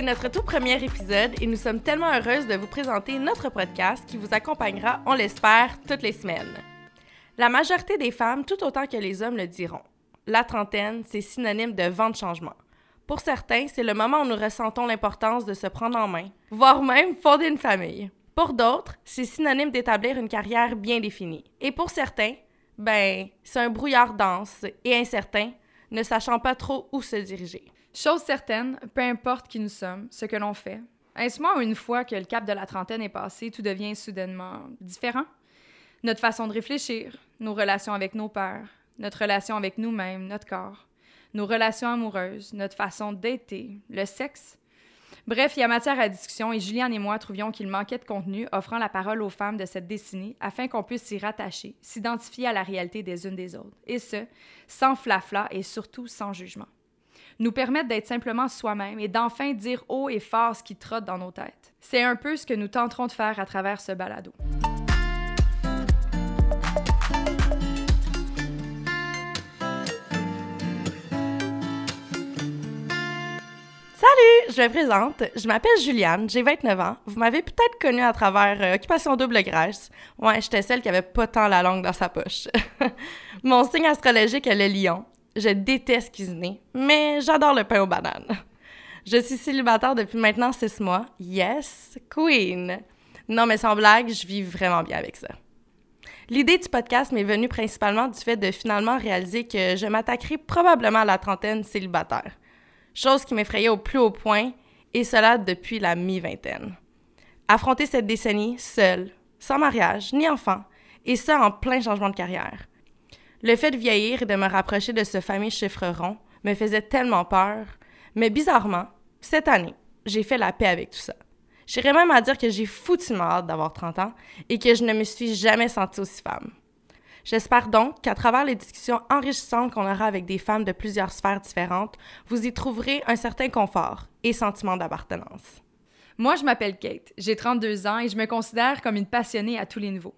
C'est notre tout premier épisode et nous sommes tellement heureuses de vous présenter notre podcast qui vous accompagnera, on l'espère, toutes les semaines. La majorité des femmes, tout autant que les hommes, le diront. La trentaine, c'est synonyme de vent de changement. Pour certains, c'est le moment où nous ressentons l'importance de se prendre en main, voire même fonder une famille. Pour d'autres, c'est synonyme d'établir une carrière bien définie. Et pour certains, ben, c'est un brouillard dense et incertain, ne sachant pas trop où se diriger. Chose certaine, peu importe qui nous sommes, ce que l'on fait, est-ce moi une fois que le cap de la trentaine est passé, tout devient soudainement différent? Notre façon de réfléchir, nos relations avec nos pères, notre relation avec nous-mêmes, notre corps, nos relations amoureuses, notre façon d'être, le sexe. Bref, il y a matière à discussion et Juliane et moi trouvions qu'il manquait de contenu offrant la parole aux femmes de cette décennie afin qu'on puisse s'y rattacher, s'identifier à la réalité des unes des autres, et ce, sans flafla et surtout sans jugement. Nous permettre d'être simplement soi-même et d'enfin dire haut et fort ce qui trotte dans nos têtes. C'est un peu ce que nous tenterons de faire à travers ce balado. Salut, je me présente. Je m'appelle Juliane, j'ai 29 ans. Vous m'avez peut-être connue à travers euh, Occupation Double Grèce. Ouais, j'étais celle qui avait pas tant la langue dans sa poche. Mon signe astrologique est le lion. Je déteste cuisiner, mais j'adore le pain aux bananes. Je suis célibataire depuis maintenant six mois. Yes, queen. Non, mais sans blague, je vis vraiment bien avec ça. L'idée du podcast m'est venue principalement du fait de finalement réaliser que je m'attaquerai probablement à la trentaine célibataire chose qui m'effrayait au plus haut point, et cela depuis la mi-vingtaine. Affronter cette décennie seule, sans mariage ni enfant, et ça en plein changement de carrière. Le fait de vieillir et de me rapprocher de ce fameux chiffre rond me faisait tellement peur, mais bizarrement, cette année, j'ai fait la paix avec tout ça. J'irais même à dire que j'ai foutument hâte d'avoir 30 ans et que je ne me suis jamais sentie aussi femme. J'espère donc qu'à travers les discussions enrichissantes qu'on aura avec des femmes de plusieurs sphères différentes, vous y trouverez un certain confort et sentiment d'appartenance. Moi, je m'appelle Kate, j'ai 32 ans et je me considère comme une passionnée à tous les niveaux.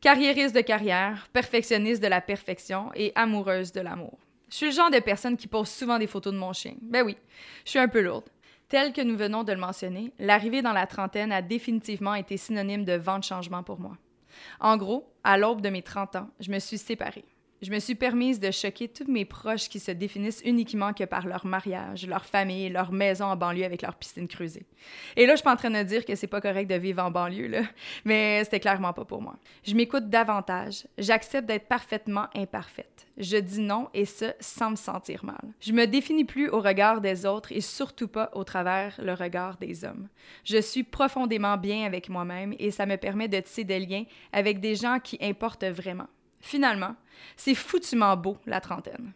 Carriériste de carrière, perfectionniste de la perfection et amoureuse de l'amour. Je suis le genre de personne qui pose souvent des photos de mon chien. Ben oui, je suis un peu lourde. Tel que nous venons de le mentionner, l'arrivée dans la trentaine a définitivement été synonyme de vent de changement pour moi. En gros, à l'aube de mes 30 ans, je me suis séparée. Je me suis permise de choquer tous mes proches qui se définissent uniquement que par leur mariage, leur famille, leur maison en banlieue avec leur piscine creusée. Et là, je suis en train de dire que c'est pas correct de vivre en banlieue, là, mais c'était clairement pas pour moi. Je m'écoute davantage. J'accepte d'être parfaitement imparfaite. Je dis non et ce, sans me sentir mal. Je me définis plus au regard des autres et surtout pas au travers le regard des hommes. Je suis profondément bien avec moi-même et ça me permet de tisser des liens avec des gens qui importent vraiment. Finalement, c'est foutument beau, la trentaine.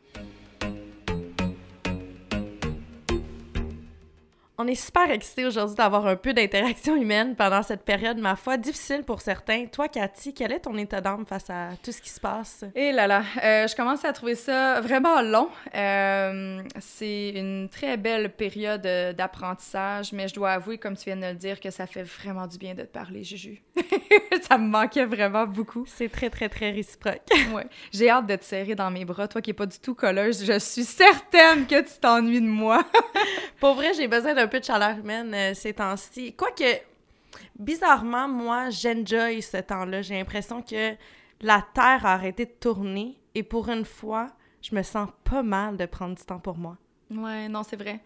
On est super excités aujourd'hui d'avoir un peu d'interaction humaine pendant cette période, ma foi, difficile pour certains. Toi, Cathy, quel est ton état d'âme face à tout ce qui se passe? Et là là, euh, je commence à trouver ça vraiment long. Euh, c'est une très belle période euh, d'apprentissage, mais je dois avouer, comme tu viens de le dire, que ça fait vraiment du bien de te parler, Juju. ça me manquait vraiment beaucoup. C'est très, très, très réciproque. Ouais. J'ai hâte de te serrer dans mes bras. Toi qui n'es pas du tout colleuse, je suis certaine que tu t'ennuies de moi. Pour vrai, j'ai besoin d'un peu de chaleur humaine euh, ces temps-ci. Quoique, bizarrement, moi, j'enjoy ce temps-là. J'ai l'impression que la Terre a arrêté de tourner et pour une fois, je me sens pas mal de prendre du temps pour moi. Ouais, non, c'est vrai.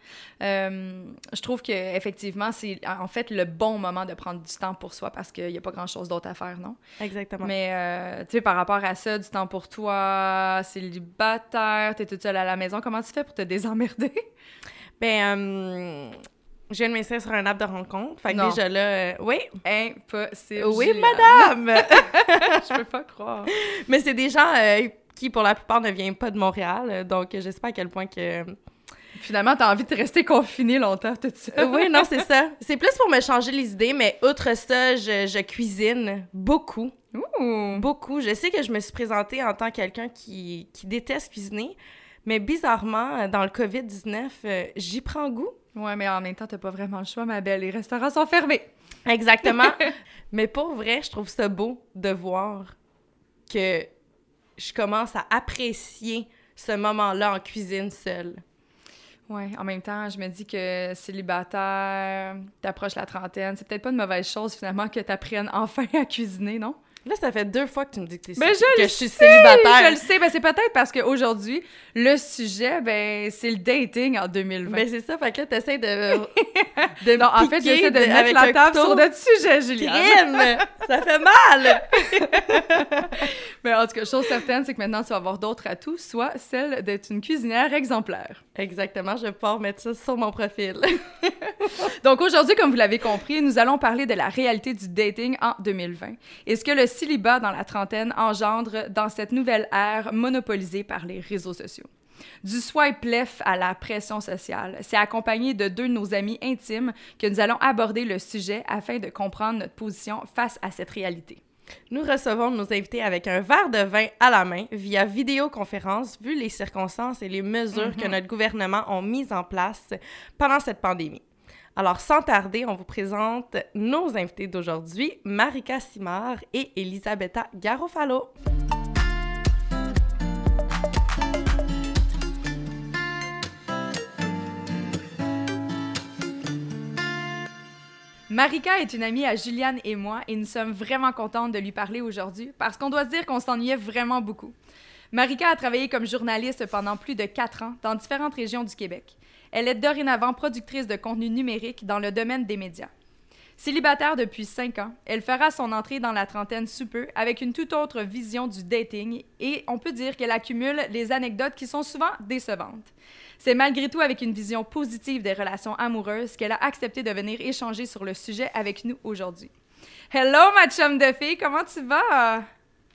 Euh, je trouve que effectivement, c'est en fait le bon moment de prendre du temps pour soi parce qu'il n'y a pas grand-chose d'autre à faire, non? Exactement. Mais, euh, tu sais, par rapport à ça, du temps pour toi, célibataire, t'es toute seule à la maison, comment tu fais pour te désemmerder? Ben, euh, Je viens de m'inscrire sur un app de rencontre. Fait que Non. déjà là, euh, oui. Impossible. Oui, madame! Je peux pas croire. Mais c'est des gens euh, qui, pour la plupart, ne viennent pas de Montréal. Donc, je sais pas à quel point que... Finalement, t'as envie de rester confiné longtemps, tout ça. Oui, non, c'est ça. C'est plus pour me changer les idées, mais outre ça, je, je cuisine beaucoup. Ouh. Beaucoup. Je sais que je me suis présentée en tant que quelqu'un qui, qui déteste cuisiner, mais bizarrement, euh, dans le COVID-19, euh, j'y prends goût. Ouais, mais en même temps, t'as pas vraiment le choix, ma belle. Les restaurants sont fermés. Exactement. mais pour vrai, je trouve ça beau de voir que je commence à apprécier ce moment-là en cuisine seule. Ouais, en même temps, je me dis que célibataire, t'approches la trentaine, c'est peut-être pas une mauvaise chose finalement que t'apprennes enfin à cuisiner, non? Là, ça fait deux fois que tu me dis que, Ben, je que je suis sais, célibataire. Je le sais, ben c'est peut-être parce qu'aujourd'hui, le sujet, ben c'est le dating en 2020. Ben, c'est ça, fait que là, t'essaies de. de non, en fait, j'essaie de de- mettre la table sur notre sujet, Juliane. Ça fait mal! Mais en tout cas, chose certaine, c'est que maintenant, tu vas avoir d'autres atouts, soit celle d'être une cuisinière exemplaire. Exactement, je vais pouvoir mettre ça sur mon profil. Donc aujourd'hui, comme vous l'avez compris, nous allons parler de la réalité du dating en 2020 et ce que le célibat dans la trentaine engendre dans cette nouvelle ère monopolisée par les réseaux sociaux. Du swipe left à la pression sociale, c'est accompagné de deux de nos amis intimes que nous allons aborder le sujet afin de comprendre notre position face à cette réalité. Nous recevons nos invités avec un verre de vin à la main via vidéoconférence, vu les circonstances et les mesures que notre gouvernement ont mises en place pendant cette pandémie. Alors, sans tarder, on vous présente nos invités d'aujourd'hui, Marika Simard et Elisabetta Garofalo. Marika est une amie à Juliane et moi et nous sommes vraiment contentes de lui parler aujourd'hui parce qu'on doit se dire qu'on s'ennuyait vraiment beaucoup. Marika a travaillé comme journaliste pendant plus de quatre ans dans différentes régions du Québec. Elle est dorénavant productrice de contenu numérique dans le domaine des médias. Célibataire depuis cinq ans, elle fera son entrée dans la trentaine sous peu avec une toute autre vision du dating et on peut dire qu'elle accumule les anecdotes qui sont souvent décevantes. C'est malgré tout avec une vision positive des relations amoureuses qu'elle a accepté de venir échanger sur le sujet avec nous aujourd'hui. Hello, ma chum de fille, comment tu vas?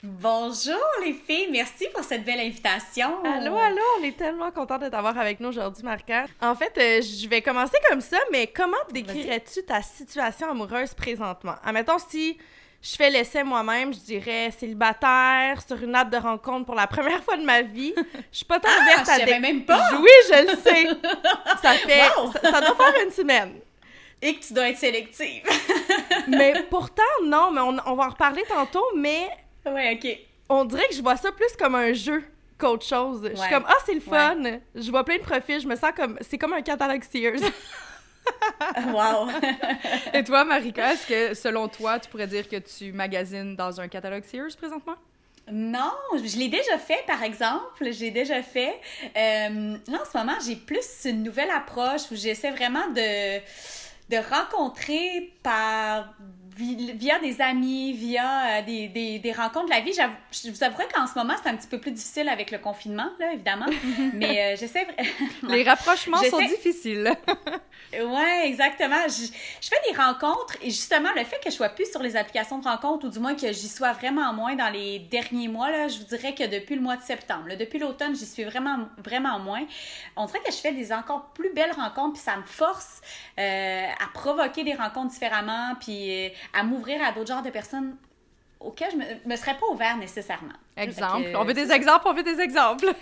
Bonjour les filles, merci pour cette belle invitation. Allô, allô, on est tellement contents de t'avoir avec nous aujourd'hui, Marika. En fait, euh, je vais commencer comme ça, mais comment décrirais-tu ta situation amoureuse présentement? Admettons, si je fais l'essai moi-même, je dirais célibataire, sur une app de rencontre pour la première fois de ma vie. Je suis pas tant Ah, ouverte je à savais des... même pas. Oui, je le sais. Ça fait... Wow! Ça, ça doit faire une semaine. Et que tu dois être sélective. Mais pourtant, non, mais on, on va en reparler tantôt, mais ouais, ok. on dirait que je vois ça plus comme un jeu qu'autre chose. Je suis comme, ah, c'est le fun. Je vois plein de profils, je me sens comme, c'est comme un catalogue Sears. Wow. Et toi, Marika, est-ce que selon toi, tu pourrais dire que tu magasines dans un catalogue Sears présentement? non, je l'ai déjà fait, par exemple. Je l'ai déjà fait. Euh, là, en ce moment, j'ai plus une nouvelle approche où j'essaie vraiment de, de rencontrer par via des amis, via euh, des, des, des rencontres de la vie. Je vous avouerai qu'en ce moment, c'est un petit peu plus difficile avec le confinement, là, évidemment. Mais euh, j'essaie... Les rapprochements sont difficiles. Ouais, exactement. Je, je fais des rencontres et justement, le fait que je sois plus sur les applications de rencontres ou du moins que j'y sois vraiment moins dans les derniers mois, là, je vous dirais que depuis le mois de septembre, là, depuis l'automne, j'y suis vraiment, vraiment moins. On dirait que je fais des encore plus belles rencontres puis ça me force euh, à provoquer des rencontres différemment puis euh, à m'ouvrir à d'autres genres de personnes auxquelles je me, me serais pas ouvert nécessairement. Exemple. Que, On veut des exemples, on veut des exemples.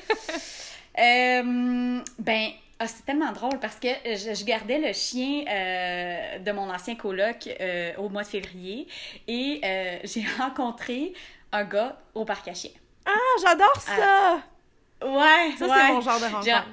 Euh, ben, ah, c'est tellement drôle parce que je, je gardais le chien euh, de mon ancien coloc euh, au mois de février et euh, j'ai rencontré un gars au parc à chiens. Ah, j'adore ça! Ouais, ça, ouais. c'est mon genre de rencontre.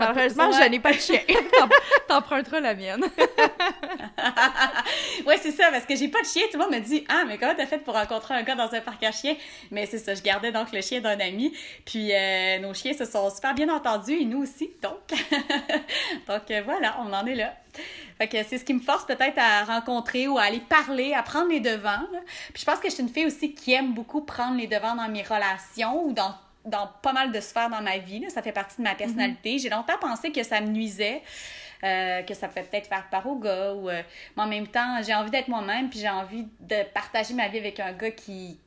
Malheureusement, je n'ai pas de chien. T'emprunteras la mienne. ouais, c'est ça, parce que j'ai pas de chien. Tout le monde me dit Ah, mais comment t'as fait pour rencontrer un gars dans un parc à chiens Mais c'est ça, je gardais donc le chien d'un ami. Puis euh, nos chiens se sont super bien entendus et nous aussi. Donc, donc euh, voilà, on en est là. Fait que c'est ce qui me force peut-être à rencontrer ou à aller parler, à prendre les devants. là. Puis je pense que je suis une fille aussi qui aime beaucoup prendre les devants dans mes relations ou dans dans pas mal de sphères dans ma vie. là. Ça fait partie de ma personnalité. J'ai longtemps pensé que ça me nuisait. euh, que ça peut peut-être faire part au gars. Ou, euh, mais en même temps, j'ai envie d'être moi-même, puis j'ai envie de partager ma vie avec un gars qui,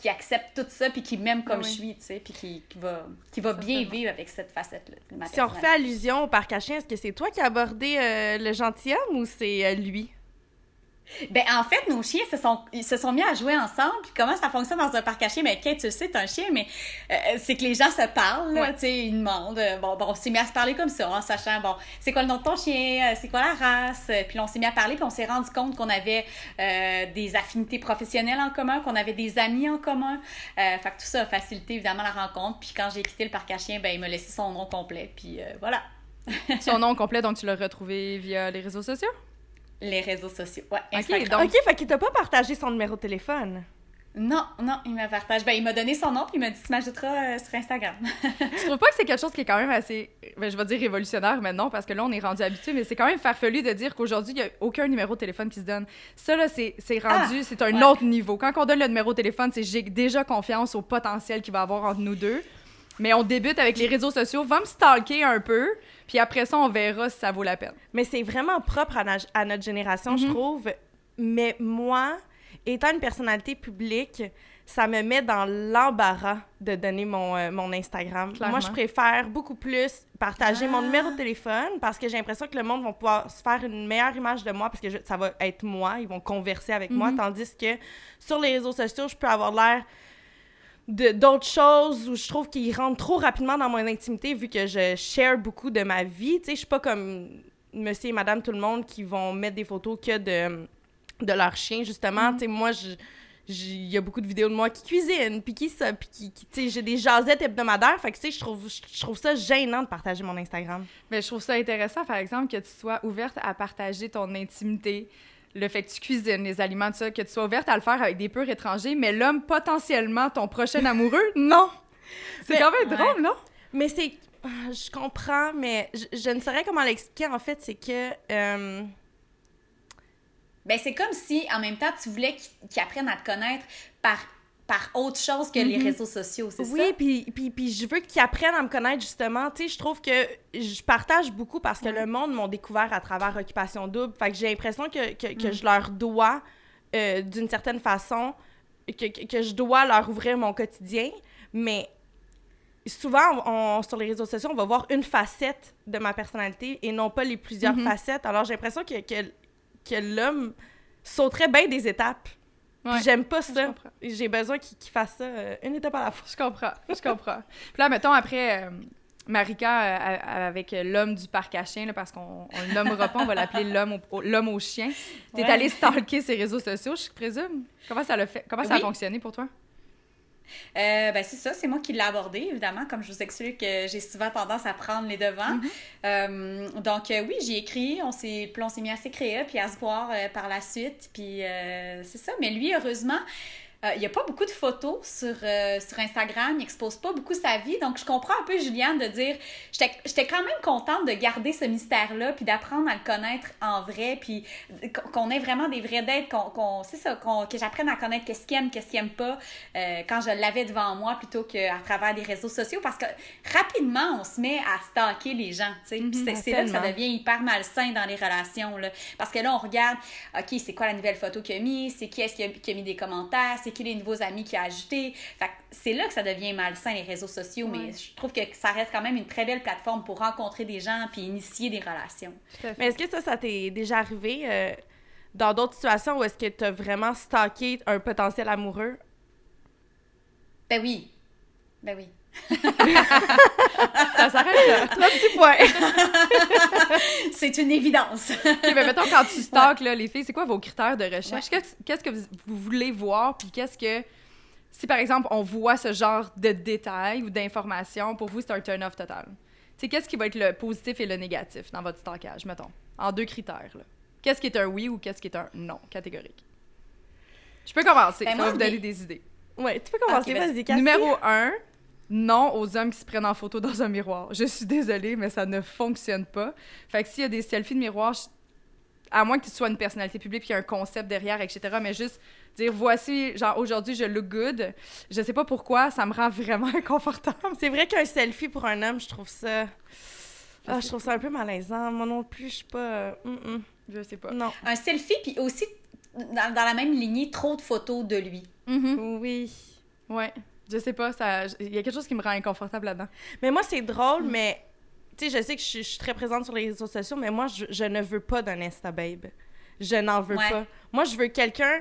qui accepte tout ça, puis qui m'aime comme Ah oui. je suis, tu sais, puis qui, qui va, qui va bien vivre avec cette facette-là. Si on refait allusion au parc à chiens, est-ce que c'est toi qui as abordé euh, le gentilhomme ou c'est lui? Ben, en fait, nos chiens se sont, ils se sont mis à jouer ensemble. Puis comment ça fonctionne dans un parc à chiens? Ben, Kate, tu le sais, c'est un chien, mais euh, c'est que les gens se parlent, Ouais. tu sais, ils demandent. euh, bon, bon, on s'est mis à se parler comme ça, en sachant, bon, c'est quoi le nom de ton chien? euh, C'est quoi la race? Puis on s'est mis à parler, puis on s'est rendu compte qu'on avait euh, des affinités professionnelles en commun, qu'on avait des amis en commun. Fait que tout ça a facilité, évidemment, la rencontre. Puis quand j'ai quitté le parc à chiens, ben, il m'a laissé son nom complet. Puis voilà, Son nom complet, donc tu l'as retrouvé via les réseaux sociaux? Les réseaux sociaux. Ouais, Ok, Instagram. Donc- Ok, fait qu'il t'a pas partagé son numéro de téléphone. Non, non, il m'a partagé. Ben, il m'a donné son nom, puis il m'a dit Tu m'ajouteras euh, sur Instagram. Je trouve pas que c'est quelque chose qui est quand même assez, ben, je vais dire révolutionnaire maintenant, parce que là, on est rendu habitué, mais c'est quand même farfelu de dire qu'aujourd'hui, il n'y a aucun numéro de téléphone qui se donne. Ça, là, c'est c'est rendu, Ah, c'est un ouais. autre niveau. Quand on donne le numéro de téléphone, c'est j'ai déjà confiance au potentiel qu'il va y avoir entre nous deux. Mais on débute avec les réseaux sociaux. Va me stalker un peu, puis après ça, on verra si ça vaut la peine. Mais c'est vraiment propre à, notre génération, je Mhm. trouve. Mais moi, étant une personnalité publique, ça me met dans l'embarras de donner mon, euh, mon Instagram. Clairement. Moi, je préfère beaucoup plus partager mon Ah. numéro de téléphone parce que j'ai l'impression que le monde va pouvoir se faire une meilleure image de moi parce que je- ça va être moi, ils vont converser avec moi, Mhm. tandis que sur les réseaux sociaux, je peux avoir l'air d'autres choses où je trouve qu'ils rentrent trop rapidement dans mon intimité vu que je share beaucoup de ma vie. Tu sais, je suis pas comme monsieur et madame tout le monde qui vont mettre des photos que de, de leur chien, justement. Tu sais, moi, je- il y a beaucoup de vidéos de moi qui cuisine, puis qui ça, puis qui, qui- tu sais, j'ai des jasettes hebdomadaires. Fait que, tu sais, je trouve, je trouve ça gênant de partager mon Instagram. Mais je trouve ça intéressant, par exemple, que tu sois ouverte à partager ton intimité, le fait que tu cuisines les aliments, tout ça, que tu sois ouverte à le faire avec des purs étrangers, mais l'homme potentiellement ton prochain amoureux, non! C'est quand même Ouais. drôle, non? Mais c'est... ah, Je comprends, mais je, je ne saurais comment l'expliquer, en fait. C'est que... euh, Ben, c'est comme si, en même temps, tu voulais qu'ils qu'ils apprennent à te connaître par, par autre chose que les Mhm. réseaux sociaux, c'est Oui, ça? puis, puis, puis je veux qu'ils apprennent à me connaître justement. Tu sais, je trouve que je partage beaucoup parce que le monde m'ont découvert à travers Occupation Double. Fait que j'ai l'impression que, que, que je leur dois, euh, d'une certaine façon, que, que, je dois leur ouvrir mon quotidien. Mais souvent, on- sur les réseaux sociaux, on va voir une facette de ma personnalité et non pas les plusieurs Mhm. facettes. Alors j'ai l'impression que, que, que l'homme sauterait bien des étapes. Ouais. J'aime pas ça. J'ai besoin qu'il qu'il fasse ça euh, une étape à la fois. Je comprends, je comprends. Puis là, mettons, après, euh, Marika, euh, avec l'homme du parc à chiens, là, parce qu'on on le nommera pas, on va l'appeler l'homme au, l'homme au chien. T'es Ouais. allé stalker ses réseaux sociaux, je présume? Comment ça, l'a fait? Comment ça a fonctionné pour toi? Euh, ben, c'est ça, c'est moi qui l'ai abordé, évidemment, comme je vous explique que j'ai souvent tendance à prendre les devants. Euh, donc, euh, oui, j'ai écrit, on s'est, on s'est mis à s'écrire, puis à se voir euh, par la suite, puis c'est ça. Mais lui, heureusement, euh, il n'y a pas beaucoup de photos sur, euh, sur Instagram, il n'expose pas beaucoup sa vie, donc je comprends un peu Juliane de dire, j'étais quand même contente de garder ce mystère-là, puis d'apprendre à le connaître en vrai, puis qu'on ait vraiment des vrais dates, qu'on, qu'on- c'est ça, qu'on- que j'apprenne à connaître qu'est-ce qu'il aime, qu'est-ce qu'il aime pas, euh, quand je l'avais devant moi plutôt qu'à travers des réseaux sociaux, parce que rapidement, on se met à stalker les gens, tu sais, puis c'est, c'est là que ça devient hyper malsain dans les relations, là, parce que là, on regarde, OK, c'est quoi la nouvelle photo qu'il a mis, c'est qui est-ce qui a, qui a mis des commentaires, c'est qui les nouveaux amis qu'il a ajoutés, c'est là que ça devient malsain, les réseaux sociaux, mais je trouve que ça reste quand même une très belle plateforme pour rencontrer des gens puis initier des relations. Mais est-ce que ça, ça t'est déjà arrivé euh, dans d'autres situations où est-ce que tu as vraiment stalké un potentiel amoureux? Ben oui, ben oui. Ça s'arrête là. Trois petits points. c'est une évidence. Mais mettons, quand tu stalks, là, les filles, c'est quoi vos critères de recherche? Qu'est-ce qu'est-ce que vous vous voulez voir? Puis qu'est-ce que... Si, par exemple, on voit ce genre de détails ou d'informations, pour vous, c'est un turn-off total. Sais, qu'est-ce qui va être le positif et le négatif dans votre stalkage, mettons? En deux critères. Qu'est-ce qui est un oui ou qu'est-ce qui est un non catégorique? Je peux commencer, Ben, ça moi, va vous donner des- des idées. Ouais, tu peux commencer, vas-y. Cathy. Numéro un, non aux hommes qui se prennent en photo dans un miroir. Je suis désolée, mais ça ne fonctionne pas. Fait que s'il y a des selfies de miroir, je- à moins que tu sois une personnalité publique, qu'il y ait un concept derrière, etc., mais juste dire voici, genre aujourd'hui je look good, je sais pas pourquoi, ça me rend vraiment inconfortable. C'est vrai qu'un selfie pour un homme, je trouve ça. Ah, je trouve ça un peu malaisant. Moi non plus, je suis pas. euh, mm, mm. Je sais pas. Non. Un selfie, puis aussi, dans, dans la même lignée, trop de photos de lui. Mhm. Oui. Ouais. Je sais pas, ça... il y a quelque chose qui me rend inconfortable là-dedans. Mais moi, c'est drôle, mais. Tu sais, je sais que je, suis- je suis très présente sur les réseaux sociaux, mais moi, je, je ne veux pas d'un Insta Babe. Je n'en veux Ouais. pas. Moi, je veux quelqu'un,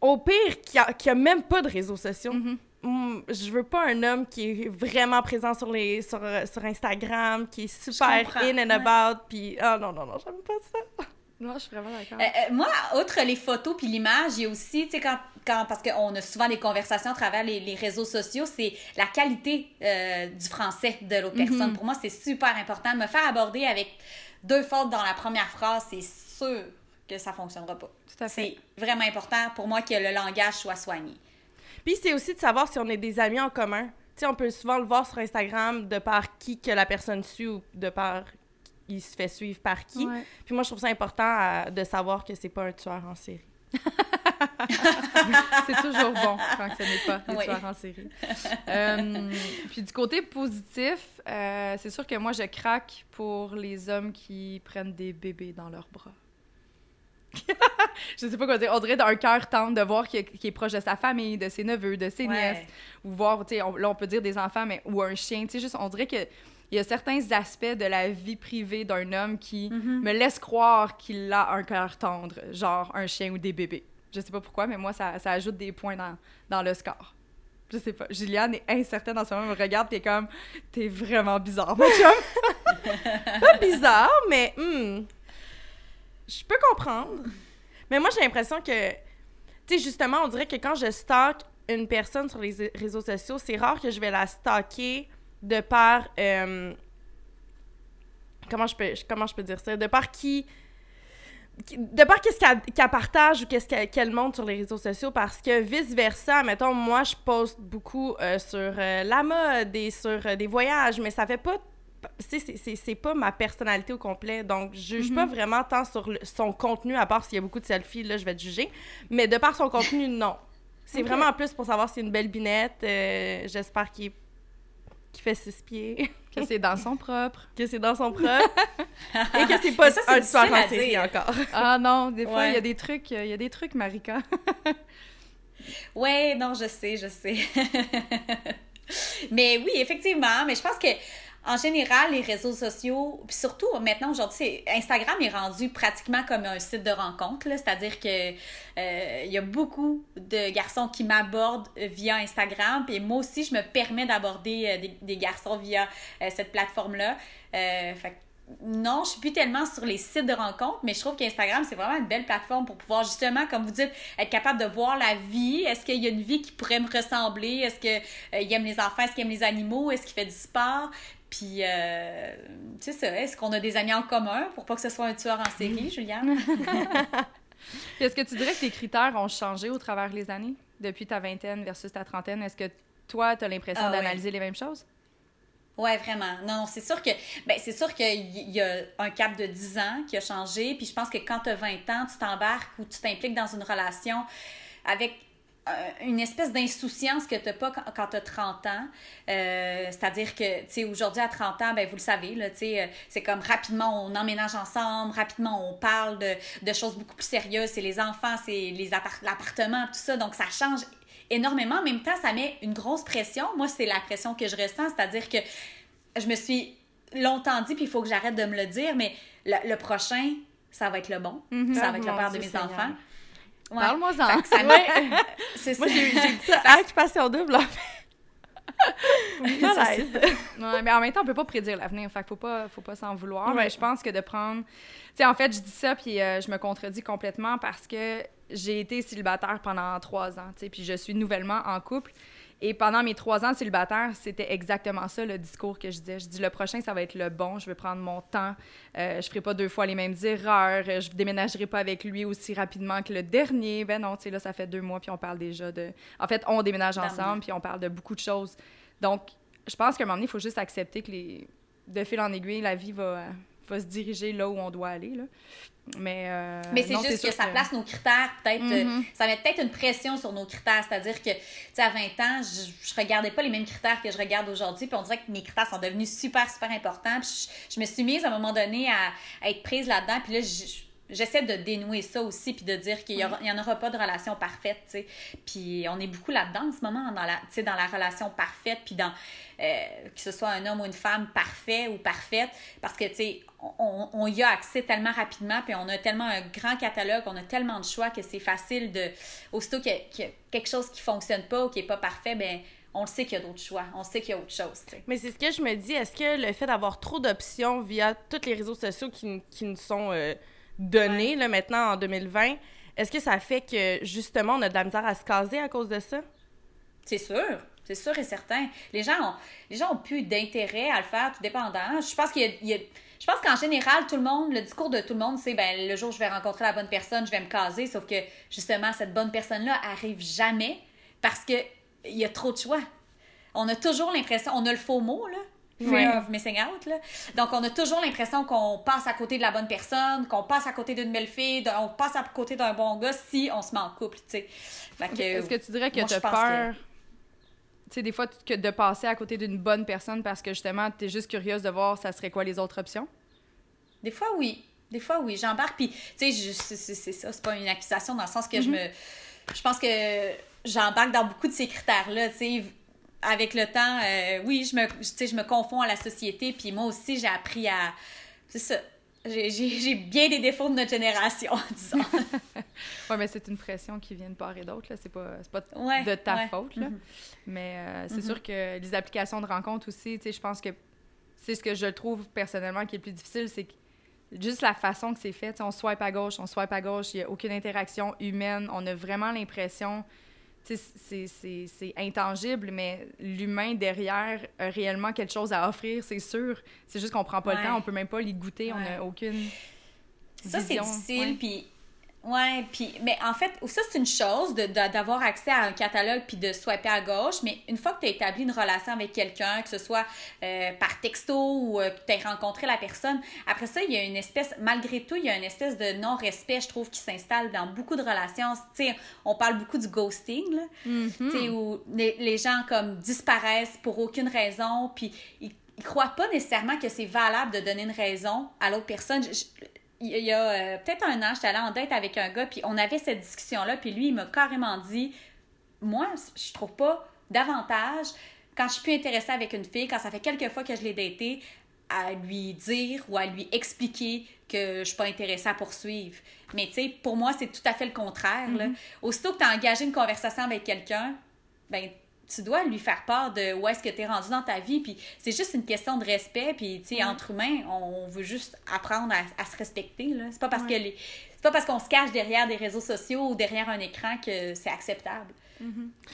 au pire, qui a, qui a même pas de réseaux sociaux. Mhm. Mm, je veux pas un homme qui est vraiment présent sur les sur, sur Instagram, qui est super in and ouais. about, puis oh non non non, j'aime pas ça. Non, je suis vraiment d'accord. Euh, euh, moi, outre les photos puis l'image, il y a aussi, tu sais, quand, quand, parce qu'on a souvent des conversations à travers les, les réseaux sociaux, c'est la qualité euh, du français de l'autre Mhm. personne. Pour moi, c'est super important. Me faire aborder avec deux fautes dans la première phrase, c'est sûr que ça fonctionnera pas. Tout à fait. C'est vraiment important pour moi que le langage soit soigné. Puis c'est aussi de savoir si on est des amis en commun. Tu sais, on peut souvent le voir sur Instagram de par qui que la personne suit ou de par il se fait suivre par qui. Ouais. Puis moi, je trouve ça important euh, de savoir que c'est pas un tueur en série. C'est toujours bon quand ce n'est pas des Oui. tueurs en série. Euh, puis du côté positif, euh, c'est sûr que moi, je craque pour les hommes qui prennent des bébés dans leurs bras. je sais pas quoi dire. On dirait d'un cœur tendre de voir qu'il est proche de sa famille, de ses neveux, de ses Ouais. nièces. Ou voir, tu sais, là, on peut dire des enfants, mais ou un chien. Tu sais, juste, on dirait que il y a certains aspects de la vie privée d'un homme qui Mhm. me laissent croire qu'il a un cœur tendre, genre un chien ou des bébés. Je sais pas pourquoi, mais moi, ça, ça ajoute des points dans, dans le score. Je sais pas. Juliane est incertaine en ce moment. Elle me regarde, t'es comme, t'es vraiment bizarre, mon chum. Pas bizarre, mais hmm, je peux comprendre. Mais moi, j'ai l'impression que, tu sais, justement, on dirait que quand je stalk une personne sur les réseaux sociaux, c'est rare que je vais la stalker de par. euh, comment, je peux, comment je peux dire ça? De par qui. De par qu'est-ce qu'elle qu'elle partage ou qu'est-ce qu'elle qu'elle montre sur les réseaux sociaux, parce que vice-versa, mettons, moi, je poste beaucoup euh, sur euh, la mode et sur euh, des voyages, mais ça fait pas c'est- pas ma personnalité au complet. Donc, je juge pas vraiment tant sur le- son contenu, à part s'il y a beaucoup de selfies, là, je vais te juger. Mais de par son contenu, non. C'est Ok. vraiment plus pour savoir si c'est une belle binette. euh, J'espère qu'il est- qu'il fait six pieds, que c'est dans son propre. que c'est dans son propre, et que c'est pas ça, un tueur en série encore. Ah non, des fois, il y a des trucs, il y a des trucs, Marika. Ouais, non, je sais, je sais. mais oui, effectivement, mais je pense que en général, les réseaux sociaux, puis surtout maintenant aujourd'hui, Instagram est rendu pratiquement comme un site de rencontre, c'est-à-dire que euh, il y a beaucoup de garçons qui m'abordent via Instagram, puis moi aussi, je me permets d'aborder euh, des, garçons via euh, cette plateforme-là. Non, je suis plus tellement sur les sites de rencontres, mais je trouve qu'Instagram, c'est vraiment une belle plateforme pour pouvoir justement, comme vous dites, être capable de voir la vie. Est-ce qu'il y a une vie qui pourrait me ressembler? Est-ce qu'il aime les enfants? Est-ce qu'il aime les animaux? Est-ce qu'il fait du sport? Puis, euh, tu sais ça, est-ce qu'on a des amis en commun pour pas que ce soit un tueur en série, Juliane? Puis Est-ce que tu dirais que tes critères ont changé au travers des années, depuis ta vingtaine versus ta trentaine? Est-ce que toi, tu as l'impression Ah ouais. d'analyser les mêmes choses? Ouais, vraiment. Non, non, c'est sûr que ben c'est sûr qu'il y a un cap de 10 ans qui a changé, puis je pense que quand tu as 20 ans, tu t'embarques ou tu t'impliques dans une relation avec une espèce d'insouciance que tu n'as pas quand, quand tu as 30 ans. Euh, C'est-à-dire que, tu sais, aujourd'hui, à 30 ans, ben, vous le savez, là, tu sais, euh, c'est comme rapidement, on emménage ensemble, rapidement, on parle de, de choses beaucoup plus sérieuses. C'est les enfants, c'est l'appartement, tout ça. Donc, ça change énormément. En même temps, ça met une grosse pression. Moi, c'est la pression que je ressens, c'est-à-dire que je me suis longtemps dit, puis il faut que j'arrête de me le dire, mais le, le prochain, ça va être le bon. Mhm. Ça Ah, va être le père de mes Seigneur. enfants. Ouais. Parle-moi-en. C'est Moi, j'ai dit ça à Occupation Double, en fait. Ouais, mais en même temps, on peut pas prédire l'avenir, fait faut pas, faut pas s'en vouloir. Ouais. Mais je pense que de prendre... Tu sais, en fait, je dis ça, puis euh, je me contredis complètement parce que j'ai été célibataire pendant trois ans, tu sais, puis je suis nouvellement en couple. Et pendant mes trois ans de célibataire, c'était exactement ça le discours que je disais. Je dis le prochain, ça va être le bon. Je vais prendre mon temps. Euh, je ferai pas deux fois les mêmes erreurs. Je déménagerai pas avec lui aussi rapidement que le dernier. Ben non, tu sais là, ça fait deux mois puis on parle déjà de. En fait, on déménage ensemble puis on parle de beaucoup de choses. Donc, je pense qu'à un moment donné, il faut juste accepter que les de fil en aiguille, la vie va, va se diriger là où on doit aller. Là. Mais, euh, Mais c'est juste que, ça place nos critères, peut-être. euh, Mhm. ça met peut-être une pression sur nos critères. C'est-à-dire que, tu sais, à 20 ans, je, je regardais pas les mêmes critères que je regarde aujourd'hui. Puis on dirait que mes critères sont devenus super, super importants. Puis je, je me suis mise à un moment donné à, à être prise là-dedans. Puis là, je- J'essaie de dénouer ça aussi, puis de dire qu'il n'y en aura pas de relation parfaite, tu sais. Puis on est beaucoup là-dedans en ce moment, dans la, tu sais, dans la relation parfaite, puis dans euh, que ce soit un homme ou une femme parfait ou parfaite, parce que, tu sais, on, on y a accès tellement rapidement, puis on a tellement un grand catalogue, on a tellement de choix que c'est facile de... Aussitôt qu'il y, quelque chose qui fonctionne pas ou qui est pas parfait, ben on sait qu'il y a d'autres choix, on sait qu'il y a autre chose. Mais c'est ce que je me dis. Est-ce que le fait d'avoir trop d'options via tous les réseaux sociaux qui, qui nous sont euh, donnés là, maintenant en 2020, est-ce que ça fait que justement on a de la misère à se caser à cause de ça? C'est sûr, c'est sûr et certain. Les gens ont, les gens ont plus d'intérêt à le faire tout dépendant. Je pense qu'il y a, il y a- je pense qu'en général, tout le monde, le discours de tout le monde, c'est ben le jour où je vais rencontrer la bonne personne, je vais me caser. Sauf que justement, cette bonne personne-là arrive jamais parce que il y a trop de choix. On a toujours l'impression, on a le faux mot, là. Fear of missing out, là. Donc, on a toujours l'impression qu'on passe à côté de la bonne personne, qu'on passe à côté d'une belle fille, on passe à côté d'un bon gars si on se met en couple, tu sais. Est-ce que tu dirais que tu as que- peur, tu sais, des fois, que de passer à côté d'une bonne personne parce que justement, tu es juste curieuse de voir ça serait quoi les autres options? Des fois, oui. Des fois, oui. J'embarque. Puis, tu sais, c'est ça. C'est pas une accusation dans le sens que je me. Je pense que j'embarque dans beaucoup de ces critères-là. Tu sais, avec le temps, euh, oui, je me, je me confonds à la société. Puis, moi aussi, j'ai appris à. C'est ça. J'ai- bien des défauts de notre génération, disons. Ouais, mais c'est une pression qui vient de part et d'autre. C'est pas, pas Ouais, de ta ouais. faute, là. Mhm. Mais euh, c'est Mhm. sûr que les applications de rencontre aussi, tu sais, je pense que c'est ce que je trouve personnellement qui est le plus difficile, c'est juste la façon que c'est fait, on swipe à gauche, on swipe à gauche, il n'y a aucune interaction humaine, on a vraiment l'impression, c'est- intangible, mais l'humain derrière a réellement quelque chose à offrir, c'est sûr. C'est juste qu'on prend pas Ouais. le temps, on peut même pas les goûter, on n'a aucune Ça, c'est difficile. Puis, ouais, puis, mais en fait, ça, c'est une chose de- de- d'avoir accès à un catalogue puis de swiper à gauche. Mais une fois que tu as établi une relation avec quelqu'un, que ce soit euh, par texto ou euh, que tu as rencontré la personne, après ça, il y a une espèce, malgré tout, il y a une espèce de non-respect, je trouve, qui s'installe dans beaucoup de relations. Tu sais, on parle beaucoup du ghosting, là. Mhm. Tu sais, où les, les gens comme disparaissent pour aucune raison, puis ils, ils croient pas nécessairement que c'est valable de donner une raison à l'autre personne. Je- je- il y a euh, peut-être un an, j'étais allée en date avec un gars, puis on avait cette discussion-là, puis lui, il m'a carrément dit Moi, je trouve pas davantage, quand je suis plus intéressée avec une fille, quand ça fait quelques fois que je l'ai datée, à lui dire ou à lui expliquer que je suis pas intéressée à poursuivre. Mais tu sais, pour moi, c'est tout à fait le contraire. là. Aussitôt que tu as engagé une conversation avec quelqu'un, ben tu dois lui faire part de où est-ce que tu es rendu dans ta vie. Puis c'est juste une question de respect. Puis, tu sais, entre humains, on veut juste apprendre à, à se respecter. là. C'est pas parce que les... C'est pas parce qu'on se cache derrière des réseaux sociaux ou derrière un écran que c'est acceptable.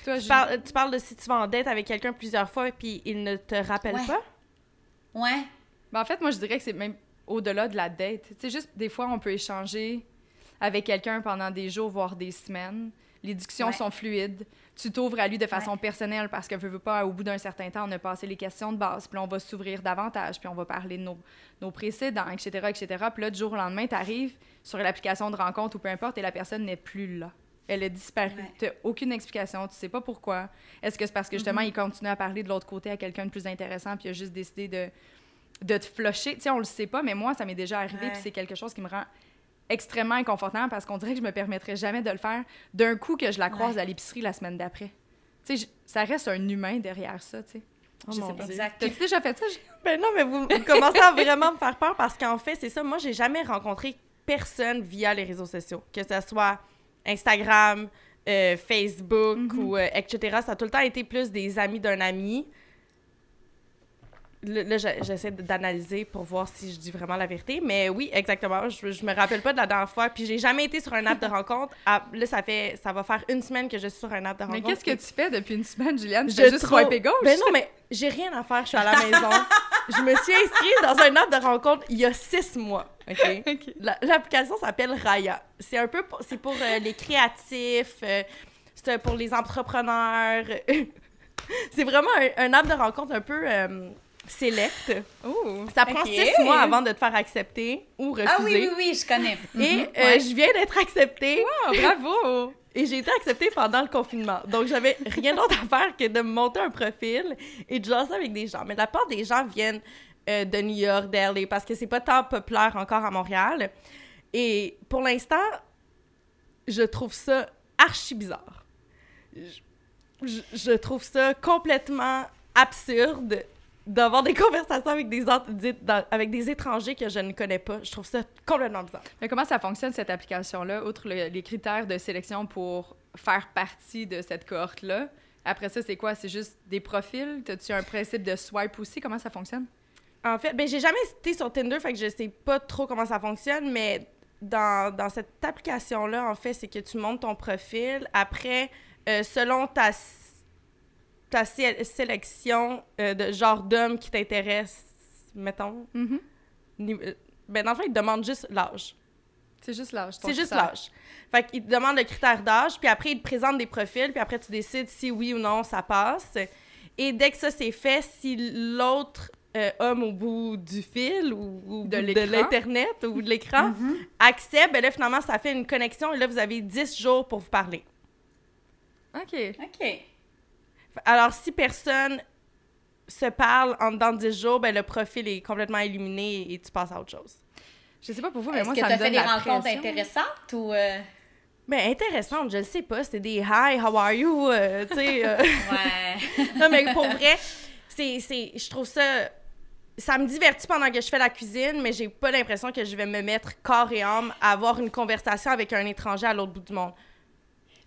Toi, Tu parles, tu parles de si tu vas en dette avec quelqu'un plusieurs fois puis il ne te rappelle Ouais. pas? Ouais. Ben, en fait, moi, je dirais que c'est même au-delà de la date. Tu sais, juste des fois, on peut échanger avec quelqu'un pendant des jours, voire des semaines. Les discussions Ouais. sont fluides. Tu t'ouvres à lui de façon personnelle parce que, veux, veux pas, au bout d'un certain temps, on a passé les questions de base, puis là, on va s'ouvrir davantage, puis on va parler de nos, nos précédents, etc., etc. Puis là, du jour au lendemain, tu arrives sur l'application de rencontre ou peu importe, et la personne n'est plus là. Elle a disparu. Ouais. Tu aucune explication, tu sais pas pourquoi. Est-ce que c'est parce que justement, il continue à parler de l'autre côté à quelqu'un de plus intéressant, puis il a juste décidé de, de te flusher? Tu sais, on le sait pas, mais moi, ça m'est déjà arrivé, Ouais. puis c'est quelque chose qui me rend extrêmement inconfortable parce qu'on dirait que je me permettrais jamais de le faire d'un coup que je la croise Ouais. à l'épicerie la semaine d'après. Tu sais, ça reste un humain derrière ça, tu sais. Oh Je mon sais pas. Exact. T'as-tu déjà fait ça? Ben non, mais vous, vous commencez à vraiment me faire peur parce qu'en fait, c'est ça. Moi, j'ai jamais rencontré personne via les réseaux sociaux. Que ce soit Instagram, euh, Facebook Mhm. ou euh, etc. Ça a tout le temps été plus des amis d'un ami. Là, là, je- j'essaie d'analyser pour voir si je dis vraiment la vérité. Mais oui, exactement. Je, je me rappelle pas de la dernière fois. Puis j'ai jamais été sur un app de rencontre. Ah, là, ça fait, ça va faire une semaine que je suis sur un app de Mais rencontre. qu'est-ce que tu fais depuis une semaine, Juliane? Je fais juste trouve- swiper gauche? Ben non, mais j'ai rien à faire, je suis à la maison. je me suis inscrite dans un app de rencontre il y a six mois, OK? OK. La- L'application s'appelle Raya. C'est un peu pour, c'est pour euh, les créatifs, euh, c'est pour les entrepreneurs. c'est vraiment un, un app de rencontre un peu euh, Select. Oh! Ça prend six mois avant de te faire accepter ou refuser. Ah oui, oui, oui, je connais. Et Mhm, euh, ouais. je viens d'être acceptée Oh, bravo! et j'ai été acceptée pendant le confinement. Donc, j'avais rien d'autre à faire que de me monter un profil et de jaser avec des gens. Mais la part des gens viennent euh, de New York, d'LA, parce que c'est pas tant populaire encore à Montréal. Et pour l'instant, je trouve ça archi bizarre. Je, je- je trouve ça complètement absurde d'avoir des conversations avec des, dans- avec des étrangers que je ne connais pas. Je trouve ça complètement bizarre. Mais comment ça fonctionne, cette application-là, outre le- les critères de sélection pour faire partie de cette cohorte-là? Après ça, c'est quoi? C'est juste des profils? As-tu un principe de swipe aussi? Comment ça fonctionne? En fait, ben j'ai jamais été sur Tinder, fait que je sais pas trop comment ça fonctionne, mais dans, dans cette application-là, en fait, c'est que tu montes ton profil. Après, euh, selon ta, ta sé- sélection euh, de genre d'homme qui t'intéresse, mettons, Mhm. ni- euh, ben dans le fond, ils te demandent juste l'âge. C'est juste l'âge. C'est juste l'âge. Fait qu'ils te demandent le critère d'âge, puis après, ils te présentent des profils, puis après, tu décides si oui ou non ça passe. Et dès que ça c'est fait, si l'autre euh, homme au bout du fil ou, ou De l'Internet ou de l'écran Mhm. accepte, ben là, finalement, ça fait une connexion et là, vous avez 10 jours pour vous parler. OK. OK. Alors, si personne se parle en dedans de 10 jours, ben le profil est complètement illuminé et tu passes à autre chose. Je sais pas pour vous, mais Est-ce moi, que ça tu me as fait donne des rencontres pression. intéressantes ou... euh, Ben, intéressante, je le sais pas. C'était des hi, how are you? euh, tu sais. euh, Ouais. non, mais pour vrai, c'est, c'est, je trouve ça. Ça me divertit pendant que je fais la cuisine, mais j'ai pas l'impression que je vais me mettre corps et âme à avoir une conversation avec un étranger à l'autre bout du monde.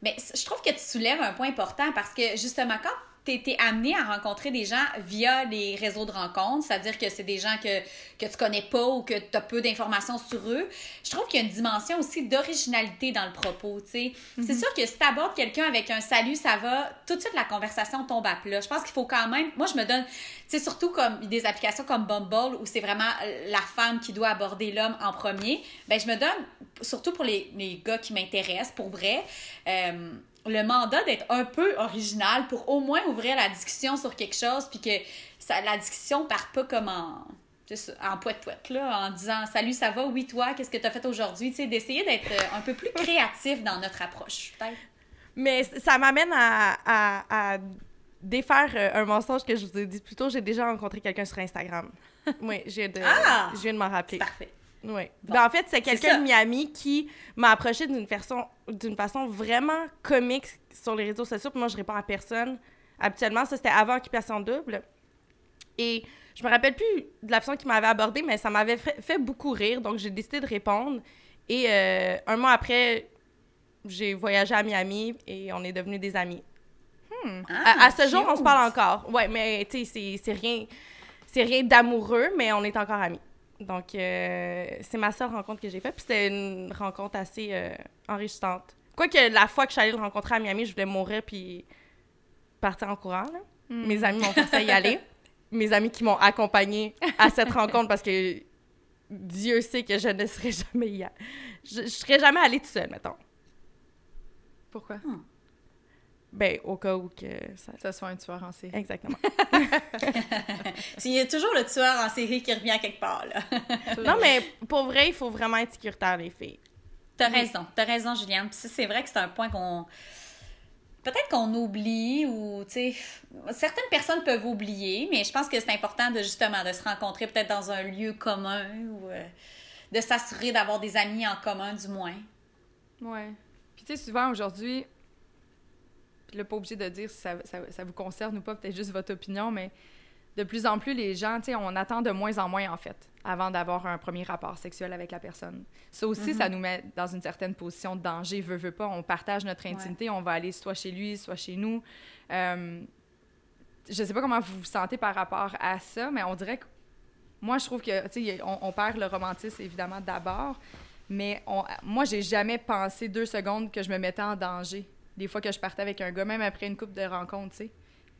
Mais je trouve que tu soulèves un point important parce que justement, quand tu été amené à rencontrer des gens via les réseaux de rencontres, c'est-à-dire que c'est des gens que, que tu connais pas ou que tu as peu d'informations sur eux, je trouve qu'il y a une dimension aussi d'originalité dans le propos, tu sais. C'est sûr que si tu abordes quelqu'un avec un salut, ça va, tout de suite la conversation tombe à plat. Je pense qu'il faut quand même, moi je me donne, tu sais, surtout comme des applications comme Bumble où c'est vraiment la femme qui doit aborder l'homme en premier, ben je me donne, surtout pour les, les gars qui m'intéressent, pour vrai, euh, le mandat d'être un peu original pour au moins ouvrir la discussion sur quelque chose, puis que ça, la discussion part pas comme en, en poète-poète, là, en disant « Salut, ça va? Oui, toi? Qu'est-ce que tu as fait aujourd'hui? » Tu sais, d'essayer d'être euh, un peu plus créatif dans notre approche, peut-être. Mais ça m'amène à, à- à défaire euh, un mensonge que je vous ai dit plus tôt. J'ai déjà rencontré quelqu'un sur Instagram. Oui, je viens de, Ah! je viens de m'en rappeler. parfait. Oui. Bon, Ben, en fait, c'est quelqu'un de Miami qui m'a approché d'une façon, d'une façon vraiment comique sur les réseaux sociaux. Puis moi, je réponds à personne. Habituellement, ça, c'était avant Occupation Double. Et je me rappelle plus de la façon qu'il m'avait abordé, mais ça m'avait fait, fait beaucoup rire. Donc, j'ai décidé de répondre. Et euh, un mois après, j'ai voyagé à Miami et on est devenus des amis. à, à ce jour, on se parle encore. Ouais, mais tu sais, c'est- rien, c'est rien d'amoureux, mais on est encore amis. Donc, euh, c'est ma seule rencontre que j'ai faite. Puis c'était une rencontre assez euh, enrichissante. Quoique la fois que je suis allée le rencontrer à Miami, je voulais mourir puis partir en courant. là. Hmm. Mes amis m'ont forcé à y aller. Mes amis qui m'ont accompagnée à cette rencontre parce que Dieu sait que je ne serais jamais y a- Je, je serais jamais allée toute seule, mettons. Pourquoi? Ben, au cas où que ça... Ça soit un tueur en série. Exactement. Il y a toujours le tueur en série qui revient quelque part, là. Non, mais pour vrai, il faut vraiment être sécuritaire, les filles. T'as raison, t'as raison, Juliane. Puis ça, c'est vrai que c'est un point qu'on. Peut-être qu'on oublie ou, tu sais, certaines personnes peuvent oublier, mais je pense que c'est important de justement de se rencontrer peut-être dans un lieu commun ou euh, de s'assurer d'avoir des amis en commun, du moins. Ouais. Puis tu sais, souvent aujourd'hui, là, pas obligé de dire si ça, ça, ça vous concerne ou pas, peut-être juste votre opinion, mais de plus en plus, les gens, tu sais, on attend de moins en moins, en fait, avant d'avoir un premier rapport sexuel avec la personne. Ça aussi, ça nous met dans une certaine position de danger, veut, veut pas. On partage notre intimité, on va aller soit chez lui, soit chez nous. Euh, je sais pas comment vous vous sentez par rapport à ça, mais on dirait que moi, je trouve que, tu sais, on, on perd le romantisme, évidemment, d'abord, mais on, moi, j'ai jamais pensé deux secondes que je me mettais en danger. Des fois que je partais avec un gars, même après une couple de rencontres, tu sais.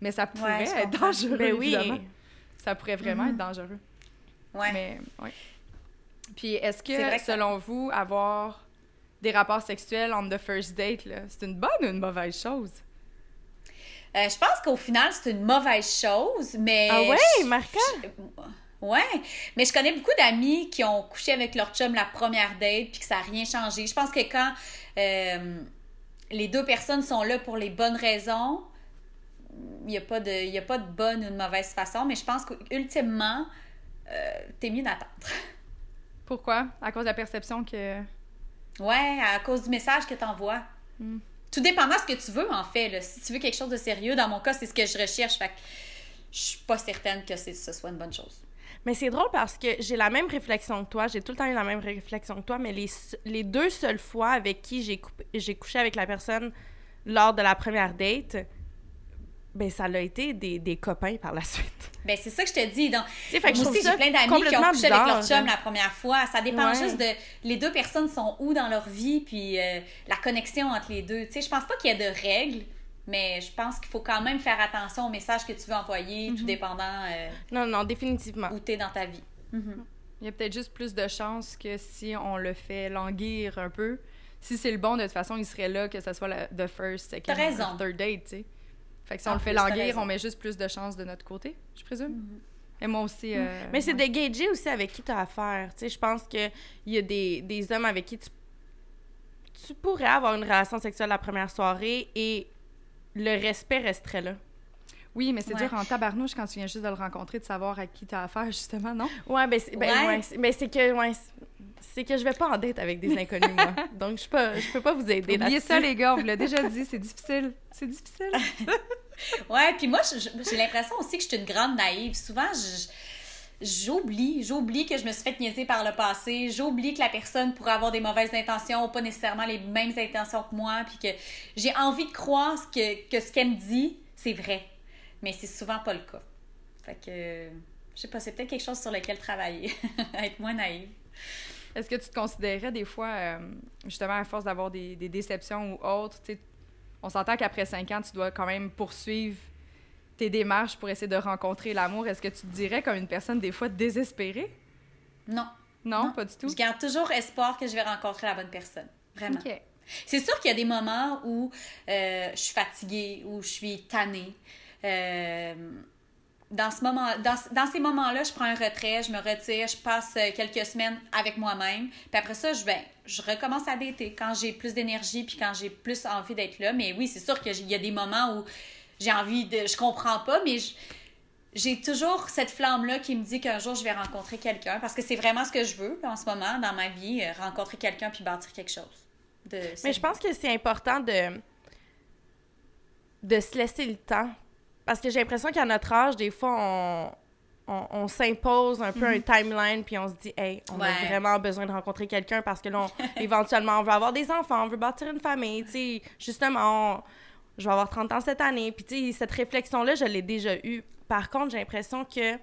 Mais ça pourrait être dangereux, Ben oui. évidemment. Ça pourrait vraiment Mhm. être dangereux. Ouais. Mais, ouais. Puis, est-ce que, ça- selon vous, avoir des rapports sexuels on the first date, là, c'est une bonne ou une mauvaise chose? Euh, je pense qu'au final, c'est une mauvaise chose, mais... Ah ouais, marquant? je- Ouais, mais je connais beaucoup d'amis qui ont couché avec leur chum la première date puis que ça n'a rien changé. Je pense que quand euh, les deux personnes sont là pour les bonnes raisons, il n'y a, pas de- il y a pas de bonne ou de mauvaise façon, mais je pense qu'ultimement, euh, t'es mieux d'attendre. Pourquoi? À cause de la perception que... Ouais, à cause du message que t'envoies. Mm. Tout dépendant de ce que tu veux, en fait. là. Si tu veux quelque chose de sérieux, dans mon cas, c'est ce que je recherche. Fait que je suis pas certaine que ce soit une bonne chose. Mais c'est drôle parce que j'ai la même réflexion que toi. J'ai tout le temps eu la même réflexion que toi, mais les, deux seules fois avec qui j'ai couché avec la personne lors de la première date, ben ça l'a été des, des copains par la suite. Ben, c'est ça que je te dis. Donc, fait que je Moi trouve aussi, j'ai plein d'amis qui ont couché avec leur bizarre, chum la première fois. Ça dépend Ouais. juste de les deux personnes sont où dans leur vie, puis euh, la connexion entre les deux. Tu sais, je pense pas qu'il y ait de règles, mais je pense qu'il faut quand même faire attention au message que tu veux envoyer, Mhm. tout dépendant euh, Non, non, définitivement. où t'es dans ta vie. Mhm. Il y a peut-être juste plus de chances que si on le fait languir un peu. Si c'est le bon, de toute façon, il serait là, que ce soit la the first, second, T'as raison. third date, tu sais. Fait que si En on le fait languir, on met juste plus de chances de notre côté, je présume. Mhm. Et moi aussi. euh, Mais c'est ouais. de gager aussi avec qui tu as affaire. Tu sais, je pense qu'il y a des, des hommes avec qui tu, tu pourrais avoir une relation sexuelle la première soirée et le respect resterait là. Oui, mais c'est Ouais. dur en tabarnouche quand tu viens juste de le rencontrer, de savoir à qui t'as affaire, justement, non? Ouais, ben, c'est, ben, Ouais. ouais, c'est- mais c'est que, ouais, c'est- que je vais pas en date avec des inconnus, moi. Donc, je peux, je peux pas vous aider Oubliez là-dessus. ça, les gars, on vous l'a déjà dit, c'est difficile. C'est difficile. Ouais, puis moi, j'ai l'impression aussi que je suis une grande naïve. Souvent, je- j'oublie, j'oublie que je me suis fait niaiser par le passé, j'oublie que la personne pourrait avoir des mauvaises intentions ou pas nécessairement les mêmes intentions que moi, puis que j'ai envie de croire que, que ce qu'elle me dit, c'est vrai. Mais c'est souvent pas le cas. Fait que, je sais pas, c'est peut-être quelque chose sur lequel travailler, être moins naïve. Est-ce que tu te considérais des fois, euh, justement, à force d'avoir des, des déceptions ou autres, on s'entend qu'après cinq ans, tu dois quand même poursuivre tes démarches pour essayer de rencontrer l'amour. Est-ce que tu te dirais comme une personne des fois désespérée? Non, Non, Non. pas du tout? je garde toujours espoir que je vais rencontrer la bonne personne. Vraiment. Ok. C'est sûr qu'il y a des moments où euh, je suis fatiguée, où je suis tannée. Euh, dans, ce moment, dans, dans ces moments-là, je prends un retrait, je me retire, je passe euh, quelques semaines avec moi-même. Puis après ça, je, ben, je recommence à dater quand j'ai plus d'énergie puis quand j'ai plus envie d'être là. Mais oui, c'est sûr qu'il y a des moments où j'ai envie de... Je comprends pas, mais j'ai toujours cette flamme-là qui me dit qu'un jour, je vais rencontrer quelqu'un. Parce que c'est vraiment ce que je veux en ce moment dans ma vie, euh, rencontrer quelqu'un puis bâtir quelque chose. De Mais je pense que c'est important de, de se laisser le temps. Parce que j'ai l'impression qu'à notre âge, des fois, on, on, on s'impose un peu un timeline, puis on se dit, hey, on a vraiment besoin de rencontrer quelqu'un parce que là, on- éventuellement, on veut avoir des enfants, on veut bâtir une famille. Tu sais, justement, on- je vais avoir 30 ans cette année. Puis, tu sais, cette réflexion-là, je l'ai déjà eue. Par contre, j'ai l'impression que.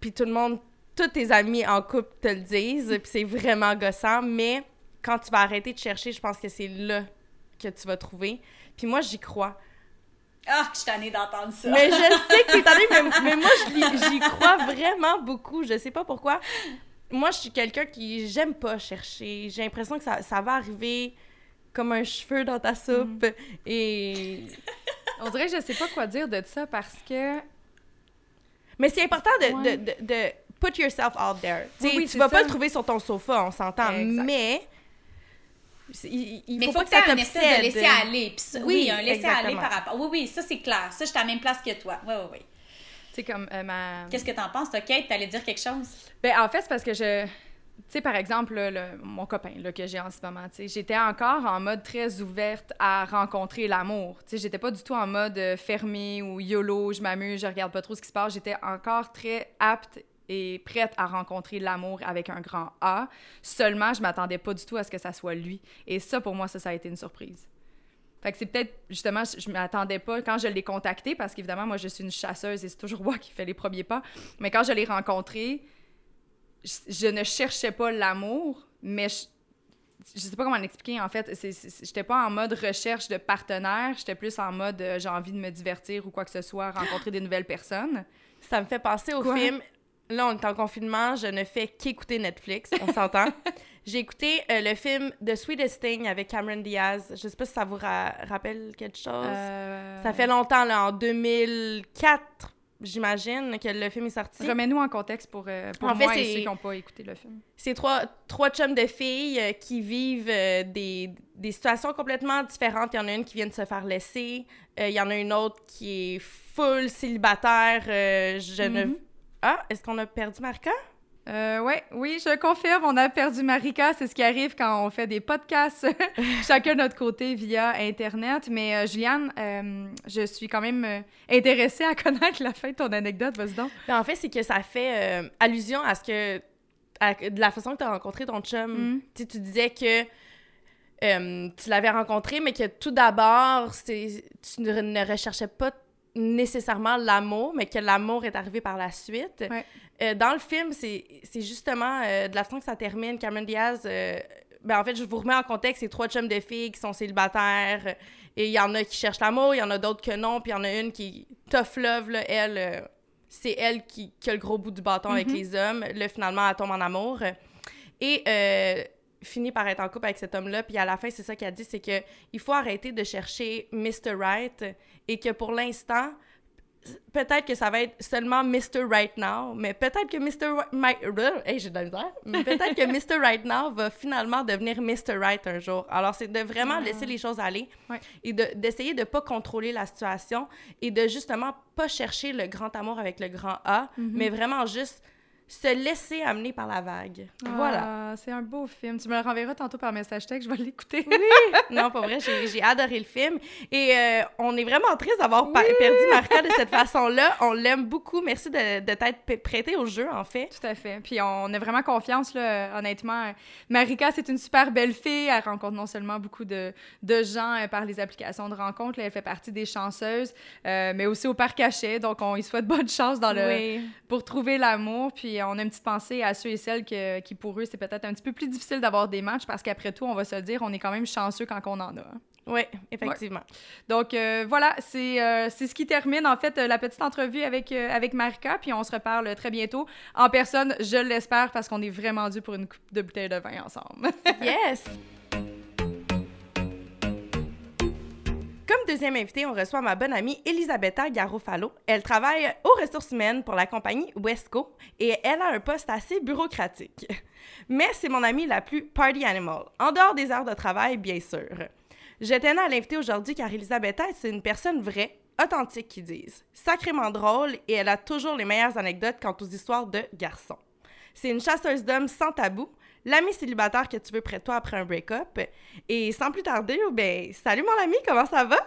Puis tout le monde, tous tes amis en couple te le disent, puis c'est vraiment gossant, mais quand tu vas arrêter de chercher, je pense que c'est là que tu vas trouver. Puis moi, j'y crois. Ah, je suis tannée d'entendre ça. Mais je sais que t'es tannée, mais, mais moi, j'y crois vraiment beaucoup. Je sais pas pourquoi. Moi, je suis quelqu'un qui... J'aime pas chercher. J'ai l'impression que ça, ça va arriver comme un cheveu dans ta soupe. Mm. Et... On dirait que je sais pas quoi dire de ça parce que Mais c'est important de, Ouais. de, de, de put yourself out there. Tu Oui, oui, tu c'est vas pas le trouver sur ton sofa, on s'entend. Exact. Mais... c'est- Il, il Mais faut, faut pas que que ça de t'obsède. laisser aller. Puis ça- oui, Oui, un laisser aller par rapport. Oui, oui, ça c'est clair. Ça, je suis à la même place que toi. Oui, oui, oui. sais comme euh, ma Qu'est-ce que t'en penses, toi, Kate? T'allais dire quelque chose? Ben, en fait, c'est parce que je. Tu sais, par exemple, le- mon copain là, que j'ai en ce moment, j'étais encore en mode très ouverte à rencontrer l'amour. Tu sais, j'étais pas du tout en mode euh, fermé ou YOLO, je m'amuse, je regarde pas trop ce qui se passe. J'étais encore très apte et prête à rencontrer l'amour avec un grand A. Seulement, je m'attendais pas du tout à ce que ça soit lui. Et ça, pour moi, ça, ça a été une surprise. Fait que c'est peut-être, justement, je m'attendais pas quand je l'ai contacté, parce qu'évidemment, moi, je suis une chasseuse et c'est toujours moi qui fais les premiers pas. Mais quand je l'ai rencontré, je, je ne cherchais pas l'amour, mais je, je sais pas comment l'expliquer, en fait. J'étais pas en mode recherche de partenaire, j'étais plus en mode euh, j'ai envie de me divertir ou quoi que ce soit, rencontrer des nouvelles personnes. Ça me fait penser au Quoi? film là, on est en confinement, je ne fais qu'écouter Netflix, on s'entend. J'ai écouté euh, le film The Sweetest Thing avec Cameron Diaz. Je sais pas si ça vous rappelle quelque chose. Euh, Ça fait longtemps, là, en 2004, j'imagine, que le film est sorti. Remets-nous en contexte pour, euh, pour En fait, moi et ceux qui n'ont pas écouté le film. C'est trois, trois chums de filles euh, qui vivent euh, des, des situations complètement différentes. Il y en a une qui vient de se faire laisser. Euh, il y en a une autre qui est full célibataire. je ne... Mhm. Ah, est-ce qu'on a perdu Marca? Euh, ouais, oui, je confirme, on a perdu Marika. C'est ce qui arrive quand on fait des podcasts, chacun de notre côté via Internet. Mais euh, Juliane, euh, je suis quand même euh, intéressée à connaître la fin de ton anecdote. Vas-y donc. Ben, en fait, c'est que ça fait allusion à ce que... à- de la façon que tu as rencontré ton chum. Mm. Tu sais, tu disais que tu l'avais rencontré, mais que tout d'abord, tu ne, ne recherchais pas nécessairement l'amour, mais que l'amour est arrivé par la suite. Ouais. Euh, dans le film, c'est justement euh, de la façon que ça termine. Cameron Diaz, euh, ben en fait, je vous remets en contexte, c'est trois chums de filles qui sont célibataires. et il y en a qui cherchent l'amour, il y en a d'autres que non, puis il y en a une qui tough love, là, elle, c'est elle qui, qui a le gros bout du bâton avec Mhm. les hommes. Là, finalement, elle tombe en amour. Et finit par être en couple avec cet homme-là. Puis à la fin, c'est ça qu'elle dit, c'est que il faut arrêter de chercher Mr. Right et que pour l'instant, peut-être que ça va être seulement Mr. Right Now, mais peut-être que Mr. My... Hey, j'ai de la misère. Mais peut-être que Mr. Right Now va finalement devenir Mr. Right un jour. Alors, c'est de vraiment Ah. laisser les choses aller Ouais. et de- d'essayer de ne pas contrôler la situation et de justement pas chercher le grand amour avec le grand A, Mhm. mais vraiment juste se laisser amener par la vague. Voilà. Ah, c'est un beau film. Tu me le renverras tantôt par message texte, je vais l'écouter. Non, pas vrai, j'ai adoré le film. Et euh, on est vraiment triste d'avoir perdu Marca de cette façon-là. On l'aime beaucoup. Merci de, de t'être prêté au jeu, en fait. Tout à fait. Puis on a vraiment confiance, là, honnêtement. Marika, c'est une super belle fille. Elle rencontre non seulement beaucoup de, de gens euh, par les applications de rencontres, elle fait partie des chanceuses, euh, mais aussi au parc cachet. Donc, on y souhaite bonne chance dans le, Oui. pour trouver l'amour. Puis on a une petite pensée à ceux et celles que- qui, pour eux, c'est peut-être un petit peu plus difficile d'avoir des matchs parce qu'après tout, on va se le dire, on est quand même chanceux quand on en a. Oui, effectivement. Donc euh, voilà, c'est euh, ce qui termine en fait euh, la petite entrevue avec, euh, avec Marika. Puis on se reparle très bientôt en personne, je l'espère, parce qu'on est vraiment dû pour une coupe de bouteille de vin ensemble. Yes! Comme deuxième invitée, on reçoit ma bonne amie Elisabetta Garofalo. Elle travaille aux ressources humaines pour la compagnie Wesco et elle a un poste assez bureaucratique. Mais c'est mon amie la plus party animal, en dehors des heures de travail, bien sûr. Je tenais à l'inviter aujourd'hui car Elisabetta, c'est une personne vraie, authentique, qui disent. Sacrément drôle et elle a toujours les meilleures anecdotes quant aux histoires de garçons. C'est une chasseuse d'hommes sans tabou, l'ami célibataire que tu veux près de toi après un break-up. Et sans plus tarder, ben, salut mon ami, comment ça va?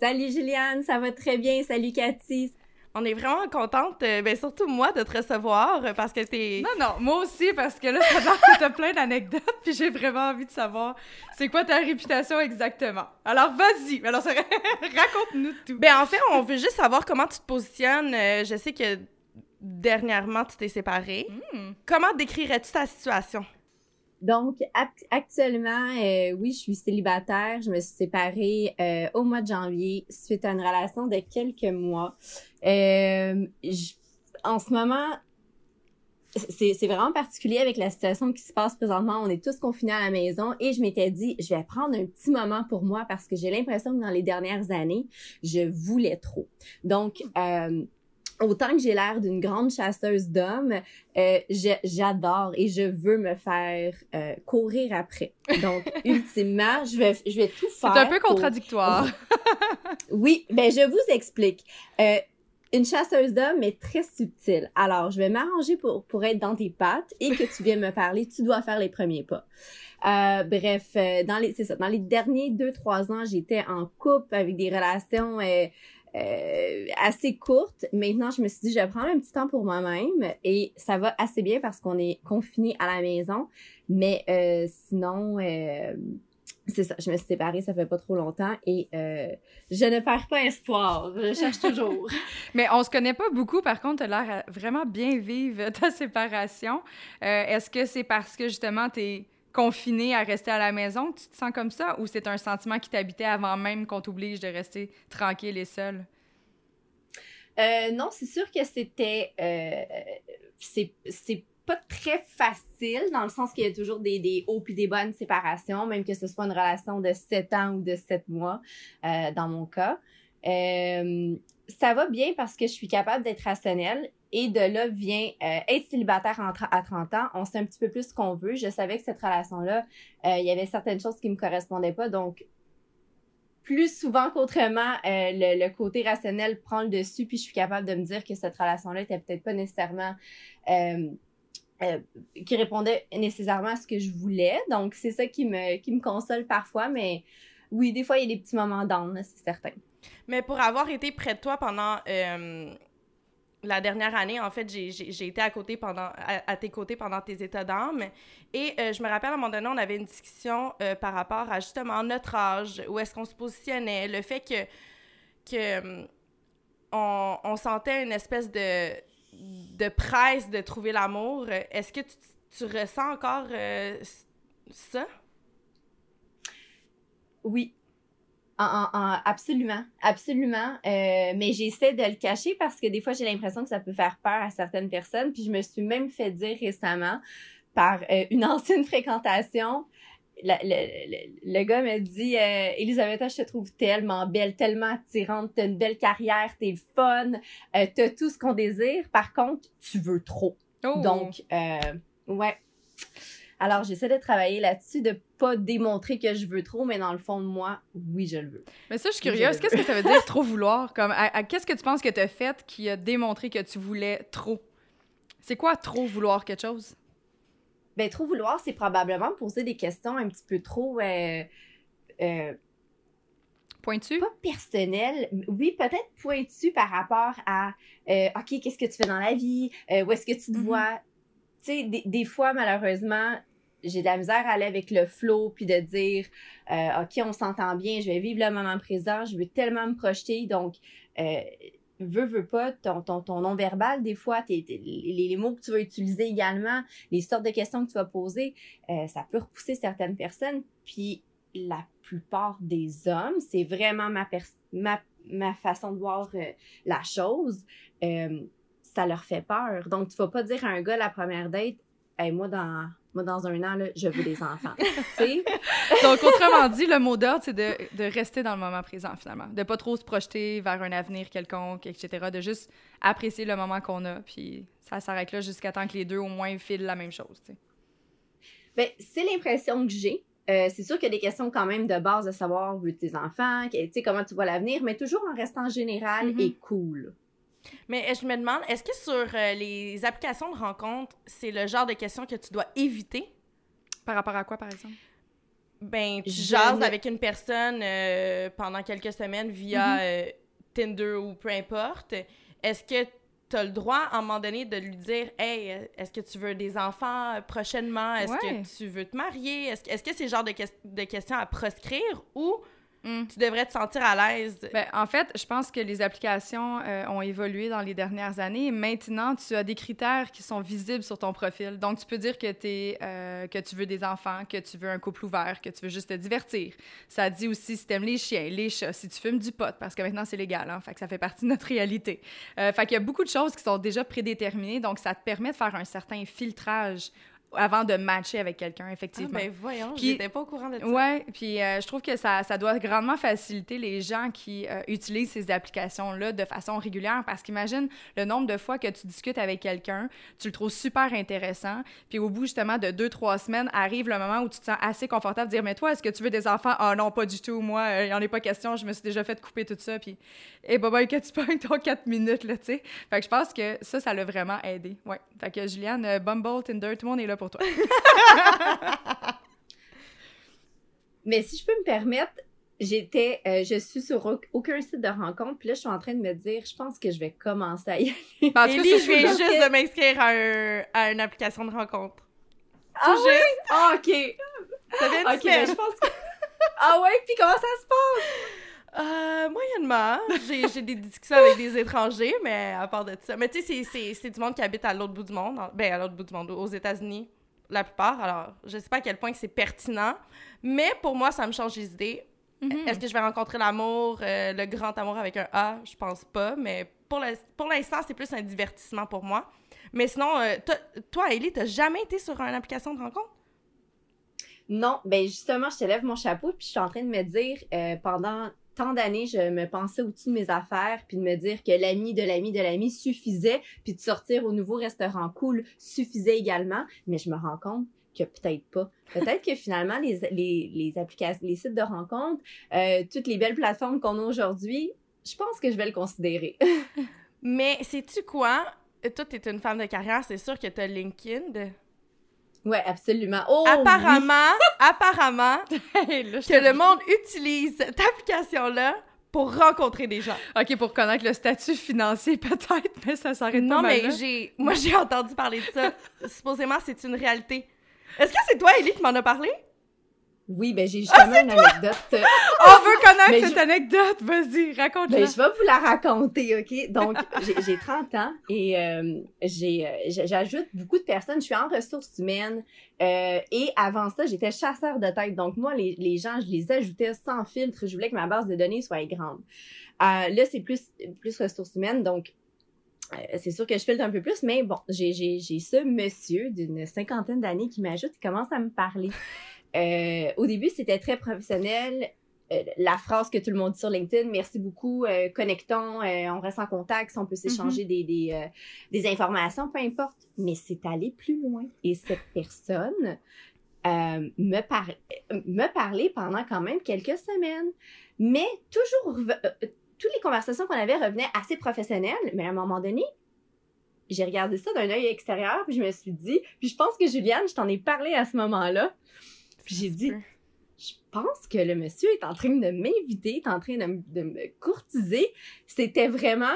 Salut Juliane, ça va très bien. Salut Cathy. On est vraiment contente, euh, ben surtout moi, de te recevoir euh, parce que t'es... non, non, moi aussi, parce que là, ça a l'air que t'as plein d'anecdotes, puis j'ai vraiment envie de savoir c'est quoi ta réputation exactement? Alors vas-y, alors ça- raconte-nous tout. Ben en fait, on veut juste savoir comment tu te positionnes. Euh, je sais que dernièrement, tu t'es séparée. Hmm. Comment décrirais-tu ta situation? Donc, ac- actuellement, euh, oui, je suis célibataire. Je me suis séparée euh, au mois de janvier suite à une relation de quelques mois. Euh, je- en ce moment, c'est c'est vraiment particulier avec la situation qui se passe présentement. On est tous confinés à la maison et je m'étais dit, je vais prendre un petit moment pour moi parce que j'ai l'impression que dans les dernières années, je voulais trop. Donc, euh, autant que j'ai l'air d'une grande chasseuse d'hommes, euh, j'adore et je veux me faire euh, courir après. Donc, ultimement, je vais, je vais tout C'est faire. un peu pour- contradictoire. oui, ben je vous explique. Euh, une chasseuse d'hommes est très subtile. Alors, je vais m'arranger pour, pour être dans tes pattes et que tu viennes me parler. Tu dois faire les premiers pas. Euh, bref, euh, dans les, c'est ça. Dans les derniers deux, trois ans, j'étais en couple avec des relations euh, euh, assez courtes. Maintenant, je me suis dit, je vais prendre un petit temps pour moi-même et ça va assez bien parce qu'on est confiné à la maison. Mais euh, sinon, euh, c'est ça. Je me suis séparée, ça fait pas trop longtemps et euh, je ne perds pas espoir. Je cherche toujours. Mais on se connaît pas beaucoup, par contre, t'as l'air vraiment bien vivre ta séparation. Est-ce que c'est parce que justement t'es confiné à rester à la maison tu te sens comme ça ou c'est un sentiment qui t'habitait avant même qu'on t'oblige de rester tranquille et seul? Euh, non, c'est sûr que c'était. Euh, c'est c'est pas très facile, dans le sens qu'il y a toujours des, des hauts puis des bonnes séparations, même que ce soit une relation de 7 ans ou de 7 mois, euh, dans mon cas. Euh, ça va bien parce que je suis capable d'être rationnelle et de là vient euh, être célibataire à 30 ans. On sait un petit peu plus ce qu'on veut. Je savais que cette relation-là, euh, il y avait certaines choses qui me correspondaient pas. Donc, plus souvent qu'autrement, euh, le, côté rationnel prend le dessus, puis je suis capable de me dire que cette relation-là était peut-être pas nécessairement qui répondait nécessairement à ce que je voulais. Donc, c'est ça qui me, qui me console parfois, mais oui, des fois, il y a des petits moments là, c'est certain. Mais pour avoir été près de toi pendant la dernière année, en fait, j'ai- été à tes côtés pendant tes états d'âme. Et euh, je me rappelle à un moment donné, on avait une discussion euh, par rapport à justement notre âge, où est-ce qu'on se positionnait, le fait que hum, on, sentait une espèce de de presse de trouver l'amour. Est-ce que tu, tu ressens encore euh, ça? Oui. En, en- en- absolument, absolument. Euh, mais j'essaie de le cacher parce que des fois, j'ai l'impression que ça peut faire peur à certaines personnes. Puis je me suis même fait dire récemment par euh, une ancienne fréquentation, la- le, le- le gars me dit euh, Elisabetta, je te trouve tellement belle, tellement attirante, t'as une belle carrière, t'es fun, euh, t'as tout ce qu'on désire. Par contre, tu veux trop. Oh. Donc, ouais. Alors, j'essaie de travailler là-dessus, de pas démontrer que je veux trop, mais dans le fond de moi, oui, je le veux. Mais ça, je suis curieuse. Qu'est-ce que ça veut dire trop vouloir? Comme, à- à- Qu'est-ce que tu penses que tu as fait qui a démontré que tu voulais trop? C'est quoi trop vouloir quelque chose? Ben, trop vouloir, c'est probablement poser des questions un petit peu trop, euh, euh, Pointu? pas personnelles. Oui, peut-être pointues par rapport à, euh, OK, qu'est-ce que tu fais dans la vie? Euh, où est-ce que tu te Mhm. vois? Sais, des, fois, malheureusement, j'ai de la misère à aller avec le flow, puis de dire, euh, OK, on s'entend bien, je vais vivre le moment présent, je veux tellement me projeter, donc, euh, veux, veux pas, ton, ton, ton non-verbal, des fois, tes- les, mots que tu vas utiliser également, les sortes de questions que tu vas poser, euh, ça peut repousser certaines personnes, puis la plupart des hommes, c'est vraiment ma, ma, ma façon de voir euh, la chose, ça leur fait peur. Donc, tu vas pas dire à un gars la première date, hey, moi, dans, moi, dans un an, là, je veux des enfants. Donc, autrement dit, le mot d'ordre, c'est de, de rester dans le moment présent, finalement. De pas trop se projeter vers un avenir quelconque, etc. De juste apprécier le moment qu'on a, puis ça s'arrête là jusqu'à temps que les deux, au moins, filent la même chose. Ben, c'est l'impression que j'ai. Euh, c'est sûr qu'il y a des questions quand même de base de savoir veux tes enfants, que- comment tu vois l'avenir, mais toujours en restant général Mhm. et cool. Mais euh, je me demande, est-ce que sur euh, les applications de rencontres, c'est le genre de questions que tu dois éviter? Par rapport à quoi, par exemple? Ben, tu Je jases ne- avec une personne euh, pendant quelques semaines via Mhm. euh, Tinder ou peu importe. Est-ce que tu as le droit, à un moment donné, de lui dire Hey, est-ce que tu veux des enfants prochainement? Est-ce Ouais. que tu veux te marier Est-ce que est-ce que c'est le genre de, de questions à proscrire ou Hmm. tu devrais te sentir à l'aise Ben, en fait, je pense que les applications euh, ont évolué dans les dernières années. Maintenant, tu as des critères qui sont visibles sur ton profil. Donc, tu peux dire que, euh, que tu veux des enfants, que tu veux un couple ouvert, que tu veux juste te divertir. Ça dit aussi si tu aimes les chiens, les chats, si tu fumes du pot, parce que maintenant, c'est légal. Hein, fait que ça fait partie de notre réalité. Euh, fait qu'il y a beaucoup de choses qui sont déjà prédéterminées. Donc, ça te permet de faire un certain filtrage avant de matcher avec quelqu'un, Ah, effectivement. ben voyons, Puis- j'étais pas au courant de ça. Ouais, puis euh, je trouve que ça, ça doit grandement faciliter les gens qui euh, utilisent ces applications-là de façon régulière parce qu'imagine le nombre de fois que tu discutes avec quelqu'un, tu le trouves super intéressant, puis au bout justement de deux, trois semaines, arrive le moment où tu te sens assez confortable de dire Mais toi, est-ce que tu veux des enfants Ah non, pas du tout, moi, il n'y en est pas question, je me suis déjà fait couper tout ça, puis et bah, bah, que tu pognes ton 4 minutes, là, tu sais. Fait que je pense que ça, ça l'a vraiment aidé. Ouais. Fait que Juliane, euh, Bumble, Tinder, tout le monde est là pour toi. Mais si je peux me permettre, j'étais, euh, je suis sur au- aucun site de rencontre, puis là, je suis en train de me dire, je pense que je vais commencer à y aller. Élie, ça, je viens parce juste que- de m'inscrire à, un- à une application de rencontre. Ah Tout ouais? juste. Ah, ok. Ça vient de Ok, ben, je pense que... Ah ouais, puis comment ça se passe? Euh, moyennement. J'ai j'ai des discussions avec des étrangers, mais à part de ça. Mais tu sais, c'est- c'est c'est du monde qui habite à l'autre bout du monde. en- Ben, à l'autre bout du monde, aux États-Unis, la plupart. Alors, je sais pas à quel point que c'est pertinent, mais pour moi, ça me change les idées. Mhm. Est-ce que je vais rencontrer l'amour, euh, le grand amour avec un A? Je pense pas, mais pour le- pour l'instant, c'est plus un divertissement pour moi. Mais sinon, euh, toi- toi, Ellie, t'as jamais été sur une application de rencontre? Non, ben justement, je te lève mon chapeau puis je suis en train de me dire euh, pendant tant d'années, je me pensais au-dessus de mes affaires puis de me dire que l'ami de l'ami de l'ami suffisait puis de sortir au nouveau restaurant cool suffisait également, mais je me rends compte que peut-être pas. Peut-être que finalement les les les applications, les sites de rencontres, euh, toutes les belles plateformes qu'on a aujourd'hui, je pense que je vais le considérer. Mais sais-tu quoi? Toi, t'es une femme de carrière, c'est sûr que t'as LinkedIn. Ouais, absolument. Oh, oui. apparemment, apparemment, là, je que le monde utilise cette application-là pour rencontrer des gens. OK, pour connaître le statut financier, peut-être, mais ça s'arrête Non, pas mal mais j'ai, moi, j'ai entendu parler de ça. Supposément, c'est une réalité. Est-ce que c'est toi, Ellie, qui m'en a parlé? Oui, ben j'ai justement une anecdote. euh, On veut connaître Mais cette je- anecdote, vas-y, raconte-la. Ben, je vais vous la raconter, OK? Donc, j'ai- j'ai 30 ans et euh, euh, j'ajoute beaucoup de personnes. Je suis en ressources humaines euh, et avant ça, j'étais chasseur de tête. Donc, moi, les, les gens, je les ajoutais sans filtre. Je voulais que ma base de données soit grande. Euh, là, c'est plus, plus ressources humaines. Donc, euh, c'est sûr que je filtre un peu plus, mais bon, j'ai ce monsieur d'une cinquantaine d'années qui m'ajoute, qui commence à me parler. Euh, au début, c'était très professionnel. Euh, la phrase que tout le monde dit sur LinkedIn, merci beaucoup, euh, connectons, on reste en contact, si on peut s'échanger des, des, des informations, peu importe. Mais c'est allé plus loin. Et cette personne me, par me parlait pendant quand même quelques semaines. Mais toujours, toutes les conversations qu'on avait revenaient assez professionnelles, mais à un moment donné, j'ai regardé ça d'un œil extérieur, puis je me suis dit, puis je pense que Juliane, je t'en ai parlé à ce moment-là, puis j'ai dit, je pense que le monsieur est en train de m'inviter, est en train de, de me courtiser. C'était vraiment.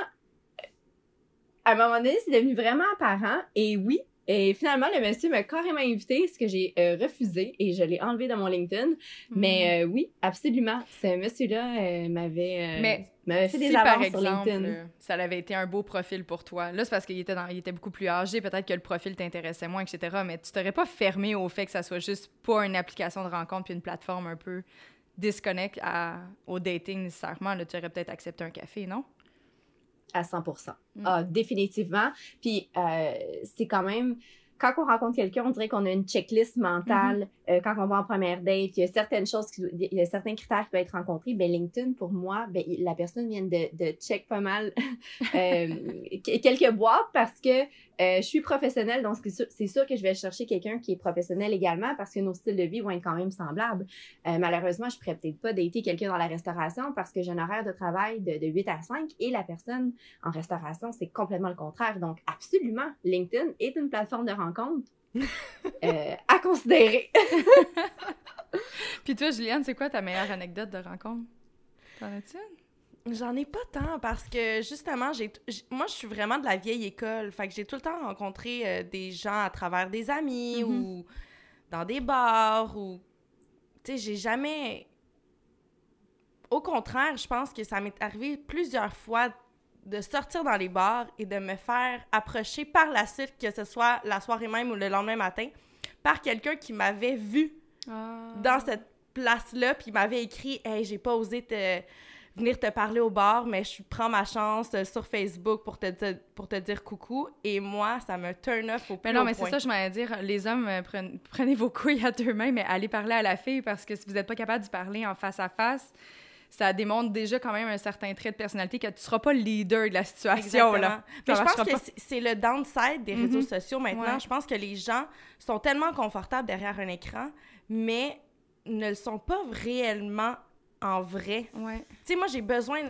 À un moment donné, c'est devenu vraiment apparent. Et oui, et finalement, le monsieur m'a carrément invité, ce que j'ai euh, refusé et je l'ai enlevé de mon LinkedIn. Mais euh, oui, absolument. Ce monsieur-là euh, m'avait fait des si, par avances sur exemple, LinkedIn. ça avait été un beau profil pour toi, là, c'est parce qu'il était, dans- il était beaucoup plus âgé, peut-être que le profil t'intéressait moins, etc., mais tu t'aurais pas fermé au fait que ça soit juste pas une application de rencontre puis une plateforme un peu disconnect à, au dating nécessairement. Là, tu aurais peut-être accepté un café, non? À 100 Mm. Ah, définitivement. Puis, euh, c'est quand même... Quand on rencontre quelqu'un, on dirait qu'on a une checklist mentale. Mm-hmm. Euh, quand on va en première date, il y a certaines choses, qui, il y a certains critères qui doivent être rencontrés. Ben, LinkedIn, pour moi, ben, la personne vient de, de check pas mal euh, que- quelques boîtes parce que euh, je suis professionnelle, donc c'est sûr, c'est sûr que je vais chercher quelqu'un qui est professionnel également parce que nos styles de vie vont être quand même semblables. Malheureusement, je pourrais peut-être pas dater quelqu'un dans la restauration parce que j'ai un horaire de travail de, de 8 à 5 et la personne en restauration, c'est complètement le contraire. Donc, absolument, LinkedIn est une plateforme de rencontre euh, à considérer. Puis toi, Juliane, c'est quoi ta meilleure anecdote de rencontre? T'en as-tu une? J'en ai pas tant parce que justement, j'ai, j- moi, je suis vraiment de la vieille école. Fait que j'ai tout le temps rencontré euh, des gens à travers des amis Mhm. ou dans des bars ou. Tu sais, j'ai jamais. Au contraire, je pense que ça m'est arrivé plusieurs fois de sortir dans les bars et de me faire approcher par la suite, que ce soit la soirée même ou le lendemain matin, par quelqu'un qui m'avait vu dans cette place-là, puis m'avait écrit Hey, j'ai pas osé te venir te parler au bar, mais je prends ma chance sur Facebook pour te, dire- pour te dire coucou. Et moi, ça me turn off au plus Mais non, mais c'est ça, je m'allais dire, les hommes, euh, prenez, prenez vos couilles à deux mains, mais allez parler à la fille parce que si vous n'êtes pas capable d'y parler en face à face, ça démontre déjà quand même un certain trait de personnalité que tu seras pas le leader de la situation, là. Mais je pense que c'est- le downside des réseaux Mhm. sociaux maintenant. Ouais. Je pense que les gens sont tellement confortables derrière un écran, mais ne le sont pas réellement en vrai. Ouais. Tu sais, moi, j'ai besoin.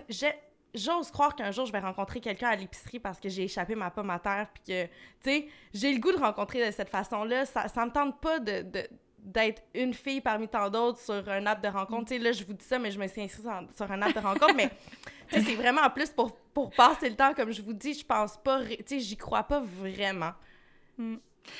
J'ose croire qu'un jour, je vais rencontrer quelqu'un à l'épicerie parce que j'ai échappé ma pomme à terre, puis que, tu sais, j'ai le goût de rencontrer de cette façon-là. Ça, ça me tente pas de. de- d'être une fille parmi tant d'autres sur un app de rencontre. Tu sais, là, je vous dis ça, mais je me suis inscrite sur, un app de rencontre, mais tu sais, c'est vraiment en plus pour, pour passer le temps, comme je vous dis, je pense pas, tu sais, j'y crois pas vraiment.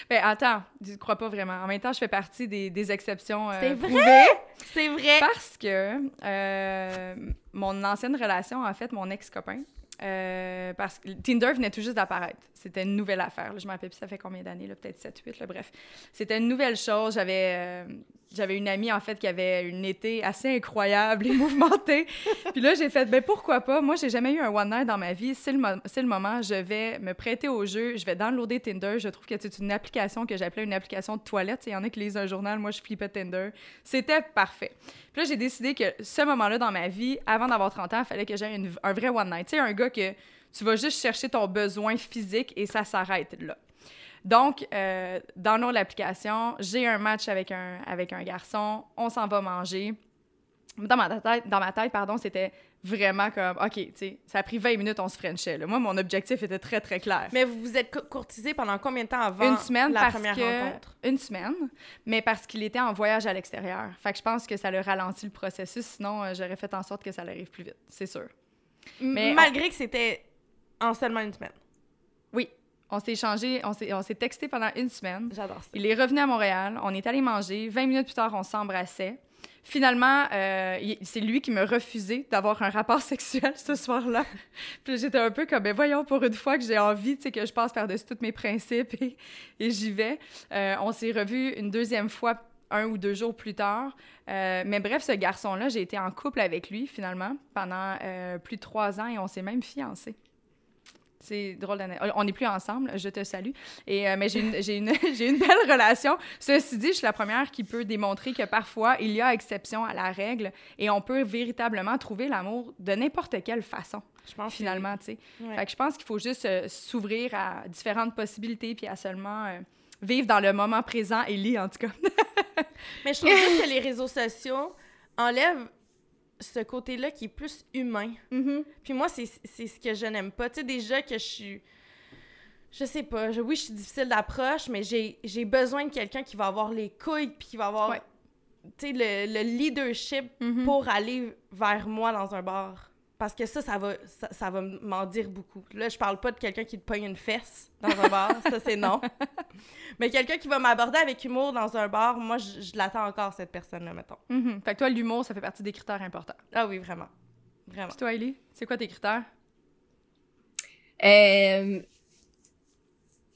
Ben attends, je crois pas vraiment. En même temps, je fais partie des, des exceptions. euh, C'est vrai? C'est vrai! Parce que euh, mon ancienne relation, en fait, mon ex-copain, euh, parce que Tinder venait tout juste d'apparaître. C'était une nouvelle affaire. là. Je me rappelle plus ça fait combien d'années, peut-être 7, 8, là, bref. C'était une nouvelle chose. J'avais... euh, j'avais une amie, en fait, qui avait une été assez incroyable et mouvementée. puis là, j'ai fait, ben pourquoi pas? Moi, j'ai jamais eu un one night dans ma vie. C'est le, moment, je vais me prêter au jeu. Je vais downloader Tinder. Je trouve que c'est une application que j'appelais une application de toilette. Il y en a qui lisent un journal. Moi, je flippais Tinder. C'était parfait. Puis là, j'ai décidé que ce moment-là dans ma vie, avant d'avoir 30 ans, il fallait que j'aie un vrai one night. Tu sais, un gars que tu vas juste chercher ton besoin physique et ça s'arrête là. Donc, euh, dans l'application, j'ai un match avec un, avec un garçon, on s'en va manger. Dans ma tête, dans ma tête pardon, c'était vraiment comme, OK, tu sais, ça a pris 20 minutes, on se frenchait. Moi, mon objectif était très, très clair. Mais vous vous êtes courtisé pendant combien de temps avant une semaine la parce première que, rencontre? Une semaine, mais parce qu'il était en voyage à l'extérieur. Fait que je pense que ça le ralentit le processus, sinon euh, j'aurais fait en sorte que ça arrive plus vite, c'est sûr. Mais Malgré que c'était en seulement une semaine. On s'est échangé, on s'est texté pendant une semaine. J'adore ça. Il est revenu à Montréal, on est allé manger. 20 minutes plus tard, on s'embrassait. Finalement, euh, c'est lui qui me refusé d'avoir un rapport sexuel ce soir-là. puis j'étais un peu comme, ben voyons, pour une fois que j'ai envie, tu sais, que je passe par-dessus tous mes principes et, j'y vais. Euh, on s'est revu une deuxième fois un ou deux jours plus tard. Euh, mais bref, ce garçon-là, j'ai été en couple avec lui finalement pendant plus de trois ans et on s'est même fiancés. C'est drôle d'année. On n'est plus ensemble, je te salue. Et, euh, mais j'ai une, une, une, belle relation. Ceci dit, je suis la première qui peut démontrer que parfois, il y a exception à la règle et on peut véritablement trouver l'amour de n'importe quelle façon. Je pense finalement, tu sais. Fait que je pense qu'il faut juste euh, s'ouvrir à différentes possibilités puis à seulement euh, vivre dans le moment présent et lire, en tout cas. mais je trouve que les réseaux sociaux enlèvent ce côté-là qui est plus humain. Mm-hmm. Puis moi, c'est ce que je n'aime pas. Tu sais, déjà que je suis. Je sais pas. Je, oui, je suis difficile d'approche, mais j'ai besoin de quelqu'un qui va avoir les couilles, puis qui va avoir. Tu sais, le, le, leadership mm-hmm. pour aller vers moi dans un bar. Parce que ça, ça va, ça, va m'en dire beaucoup. Là, je parle pas de quelqu'un qui te pogne une fesse dans un bar, ça c'est non. Mais quelqu'un qui va m'aborder avec humour dans un bar, moi, je, l'attends encore, cette personne-là, mettons. Mm-hmm. Fait que toi, l'humour, ça fait partie des critères importants. Ah oui, vraiment. Vraiment. Puis toi, Ellie, c'est quoi tes critères? Euh,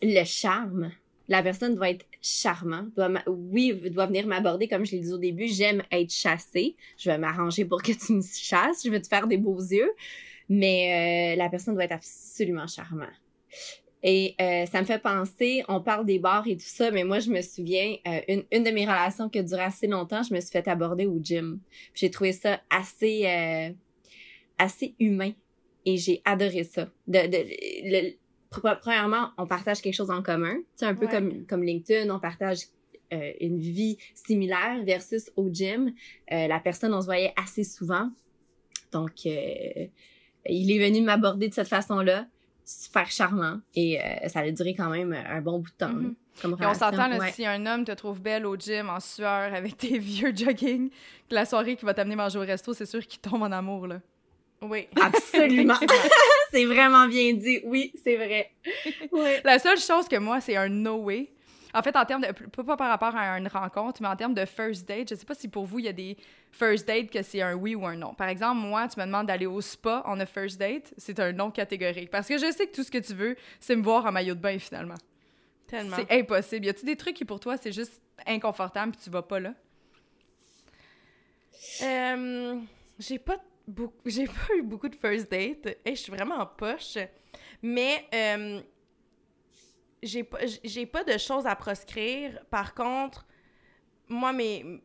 le charme la personne doit être charmant, doit oui, doit venir m'aborder comme je l'ai dit au début, j'aime être chassée, je vais m'arranger pour que tu me chasses, je vais te faire des beaux yeux, mais euh, la personne doit être absolument charmant. Et euh, ça me fait penser, on parle des bars et tout ça, mais moi je me souviens, euh, une, une de mes relations qui a duré assez longtemps, je me suis fait aborder au gym. J'ai trouvé ça assez assez humain et j'ai adoré ça. De, premièrement, on partage quelque chose en commun. C'est un peu comme, comme LinkedIn, on partage euh, une vie similaire versus au gym. Euh, la personne, on se voyait assez souvent. Donc, euh, il est venu m'aborder de cette façon-là, super charmant. Et ça a duré quand même un bon bout de temps. Mm-hmm. Et on s'entend, si un homme te trouve belle au gym, en sueur, avec tes vieux jogging, que la soirée qui va t'amener manger au resto, c'est sûr qu'il tombe en amour, là. Oui. Absolument. c'est vraiment bien dit. Oui, c'est vrai. La seule chose que moi, c'est un no way. En fait, en termes de. Pas par rapport à une rencontre, mais en termes de first date, je sais pas si pour vous, il y a des first dates que c'est un oui ou un non. Par exemple, moi, tu me demandes d'aller au spa en a first date, c'est un non catégorique. Parce que je sais que tout ce que tu veux, c'est me voir en maillot de bain finalement. Tellement. C'est impossible. Y a-tu des trucs qui pour toi, c'est juste inconfortable puis tu vas pas là? Euh, j'ai pas j'ai pas eu beaucoup de first date. et je suis vraiment en poche. Mais euh, j'ai pas, pas de choses à proscrire. Par contre, moi, mes,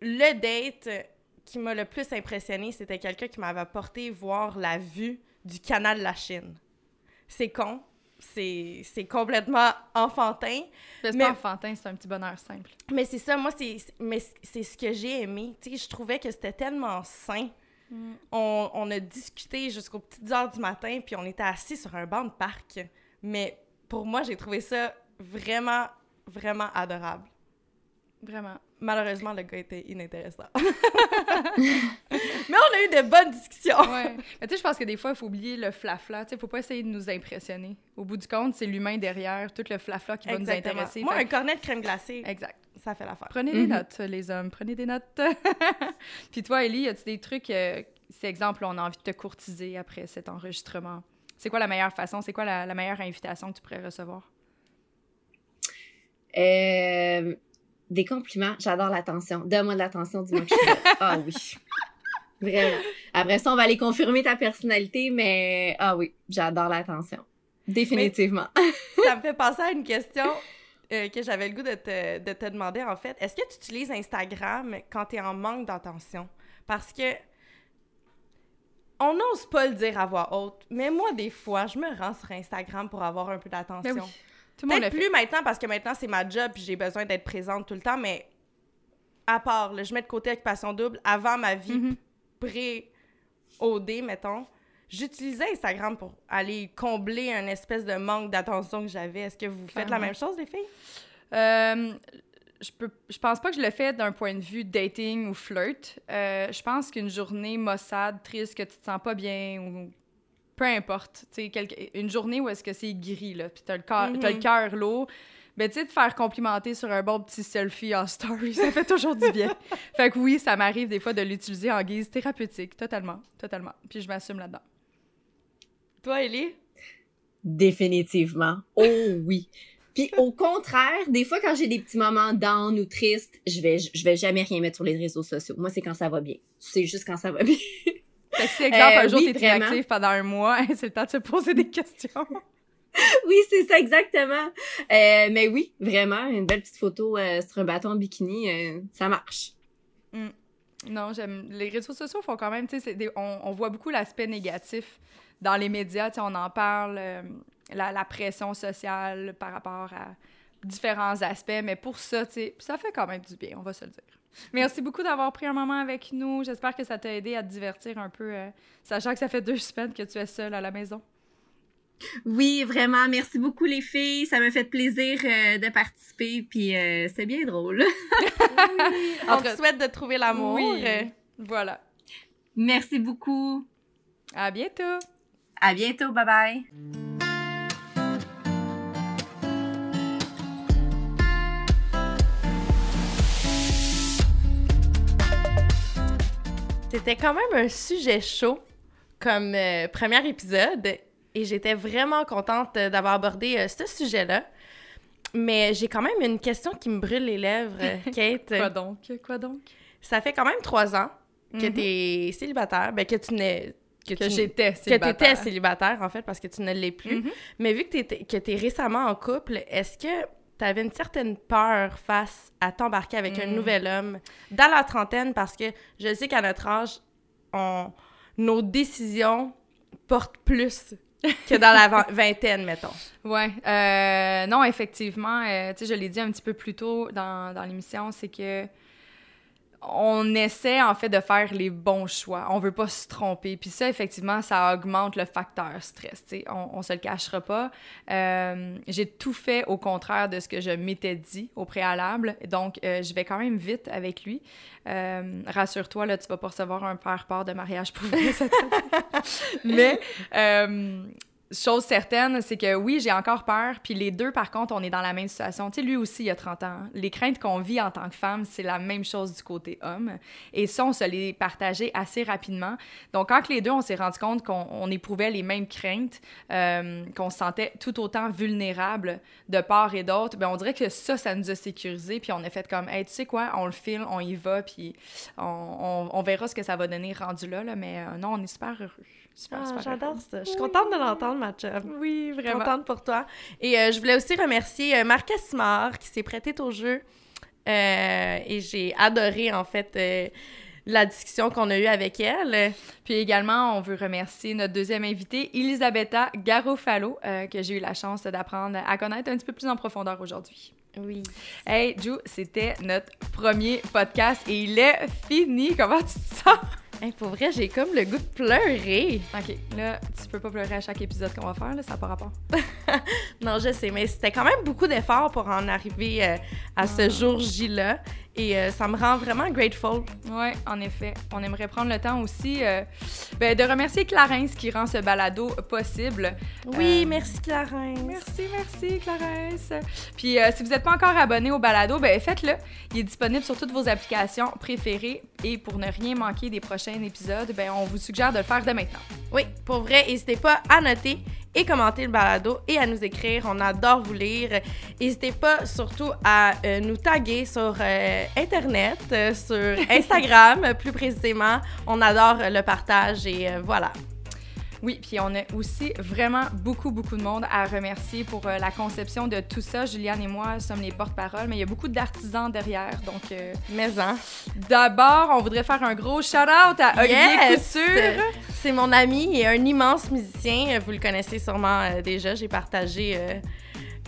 le date qui m'a le plus impressionné, c'était quelqu'un qui m'avait apporté voir la vue du canal de la Chine. C'est con. C'est complètement enfantin. C'est pas enfantin, c'est un petit bonheur simple. Mais c'est ça, moi, c'est ce que j'ai aimé. Tu sais, je trouvais que c'était tellement sain Mm. On, a discuté jusqu'aux petites heures du matin, puis on était assis sur un banc de parc. Mais pour moi, j'ai trouvé ça vraiment, vraiment adorable. Vraiment. Malheureusement, le gars était inintéressant. Mais on a eu de bonnes discussions. ouais. Mais tu sais, je pense que des fois, il faut oublier le flafla. Tu sais, faut pas essayer de nous impressionner. Au bout du compte, c'est l'humain derrière, tout le flafla qui va nous intéresser. Moi, un cornet de crème glacée. Exact. Ça fait l'affaire. Prenez des mhm. notes, les hommes. Prenez des notes. Puis toi, Ellie, as-tu des trucs, euh, c'est exemple, on a envie de te courtiser après cet enregistrement? C'est quoi la meilleure façon? C'est quoi la, meilleure invitation que tu pourrais recevoir? Euh, des compliments, j'adore l'attention. Donne-moi de l'attention, dis-moi que je suis belle. Ah oui. Vraiment. Après ça, on va aller confirmer ta personnalité, mais ah oui, j'adore l'attention. Définitivement. ça me fait penser à une question euh, que j'avais le goût de te, de te demander, en fait. Est-ce que tu utilises Instagram quand tu es en manque d'attention? Parce que on n'ose pas le dire à voix haute, mais moi, des fois, je me rends sur Instagram pour avoir un peu d'attention. Ben oui. Peut-être plus maintenant parce que maintenant c'est ma job puis j'ai besoin d'être présente tout le temps, mais à part, là, je mets de côté occupation double, avant ma vie Mhm. pré-OD, mettons, j'utilisais Instagram pour aller combler un espèce de manque d'attention que j'avais. Est-ce que vous faites la même chose, les filles? Euh, je peux je pense pas que je le fais d'un point de vue dating ou flirt. Euh, je pense qu'une journée maussade, triste, que tu te sens pas bien ou peu importe, tu sais quelque- une journée où est-ce que c'est gris là, puis t'as le cœur le Mhm. cœur lourd, ben tu sais de faire complimenter sur un bon petit selfie en story, ça fait toujours du bien. fait que oui, ça m'arrive des fois de l'utiliser en guise thérapeutique, totalement, totalement. Puis je m'assume là-dedans. Toi, Ellie? Définitivement. Oh oui. Puis au contraire, des fois quand j'ai des petits moments down ou tristes, je vais je vais jamais rien mettre sur les réseaux sociaux. Moi, c'est quand ça va bien. C'est juste quand ça va bien. Fait que si exemple Euh, un jour oui, t'es inactif pendant un mois, c'est le temps de se poser des questions. oui, c'est ça exactement. Euh, mais oui, vraiment, une belle petite photo euh, sur un bâton en bikini, ça marche. Non, j'aime. Les réseaux sociaux font quand même, tu sais, on, on voit beaucoup l'aspect négatif dans les médias, tu sais, on en parle, euh, la, la pression sociale par rapport à différents aspects, mais pour ça, tu sais, ça fait quand même du bien, on va se le dire. Merci beaucoup d'avoir pris un moment avec nous. J'espère que ça t'a aidé à te divertir un peu, euh, sachant que ça fait deux semaines que tu es seule à la maison. Oui, vraiment, merci beaucoup les filles, ça m'a fait plaisir euh, de participer puis euh, c'est bien drôle. On te souhaite de trouver l'amour. Oui. Euh, Voilà. merci beaucoup. À bientôt! À bientôt, bye bye. C'était quand même un sujet chaud comme euh, premier épisode et j'étais vraiment contente euh, d'avoir abordé euh, ce sujet-là. Mais j'ai quand même une question qui me brûle les lèvres, Kate. Quoi donc? Quoi donc? Ça fait quand même trois ans que Mhm. tu es célibataire, ben que tu n'es que, Que tu- j'étais que célibataire. t'étais célibataire en fait parce que tu ne l'es plus. Mhm. Mais vu que t'étais- que tu es récemment en couple, est-ce que tu avais une certaine peur face à t'embarquer avec un Mm. nouvel homme dans la trentaine parce que je sais qu'à notre âge, on, nos décisions portent plus que dans la vin- vingtaine, mettons. Ouais, euh, non, effectivement, euh, tu sais, je l'ai dit un petit peu plus tôt dans, dans l'émission, c'est que on essaie en fait de faire les bons choix. On veut pas se tromper. Puis ça, effectivement, ça augmente le facteur stress. On, on se le cachera pas. Euh, J'ai tout fait au contraire de ce que je m'étais dit au préalable. Donc, euh, je vais quand même vite avec lui. Euh, Rassure-toi, là, tu vas pas recevoir un père part de mariage pour cette année. Mais chose certaine, c'est que oui, j'ai encore peur. Puis les deux, par contre, on est dans la même situation. Tu sais, lui aussi, il a 30 ans. Les craintes qu'on vit en tant que femme, c'est la même chose du côté homme. Et ça, on se les partageait assez rapidement. Donc, quand les deux, on s'est rendu compte qu'on on éprouvait les mêmes craintes, euh, qu'on se sentait tout autant vulnérable de part et d'autre, ben on dirait que ça, ça nous a sécurisé. Puis on a fait comme, tu sais quoi, on le file, on y va, puis on verra ce que ça va donner rendu là. là. Mais euh, non, on est super heureux. Super, Ah, super J'adore ça. Je suis contente de l'entendre, ma chum. Oui, vraiment. Contente pour toi. Et euh, je voulais aussi remercier euh, Marc qui s'est prêté au jeu. Euh, et j'ai adoré, en fait, euh, la discussion qu'on a eue avec elle. Puis également, on veut remercier notre deuxième invitée, Elisabetta Garofalo, que j'ai eu la chance d'apprendre à connaître un petit peu plus en profondeur aujourd'hui. Oui. Hey, Ju, c'était notre premier podcast et il est fini. Comment tu te sens? Hey, pour vrai, j'ai comme le goût de pleurer. OK, là, tu peux pas pleurer à chaque épisode qu'on va faire, là, ça n'a pas rapport. Non, je sais, mais c'était quand même beaucoup d'efforts pour en arriver euh, à ce jour J-là. Et euh, ça me rend vraiment grateful. Oui, en effet. On aimerait prendre le temps aussi euh, ben, de remercier Clarence qui rend ce balado possible. Oui, Euh, merci Clarence. Merci, merci, Clarence. Puis si vous n'êtes pas encore abonné au balado, ben faites-le. Il est disponible sur toutes vos applications préférées. Et pour ne rien manquer des prochains épisodes, ben on vous suggère de le faire dès maintenant. Oui, pour vrai, n'hésitez pas à noter et commenter le balado et à nous écrire. On adore vous lire. N'hésitez pas surtout à euh, nous taguer sur euh, Internet, euh, sur Instagram plus précisément. On adore le partage et voilà. Oui, puis on a aussi vraiment beaucoup, beaucoup de monde à remercier pour euh, la conception de tout ça. Juliane et moi sommes les porte-parole, mais il y a beaucoup d'artisans derrière. Donc, euh, hein. d'abord, on voudrait faire un gros shout-out à Olivier Yes! Couture. C'est mon ami et un immense musicien. Vous le connaissez sûrement euh, déjà. J'ai partagé.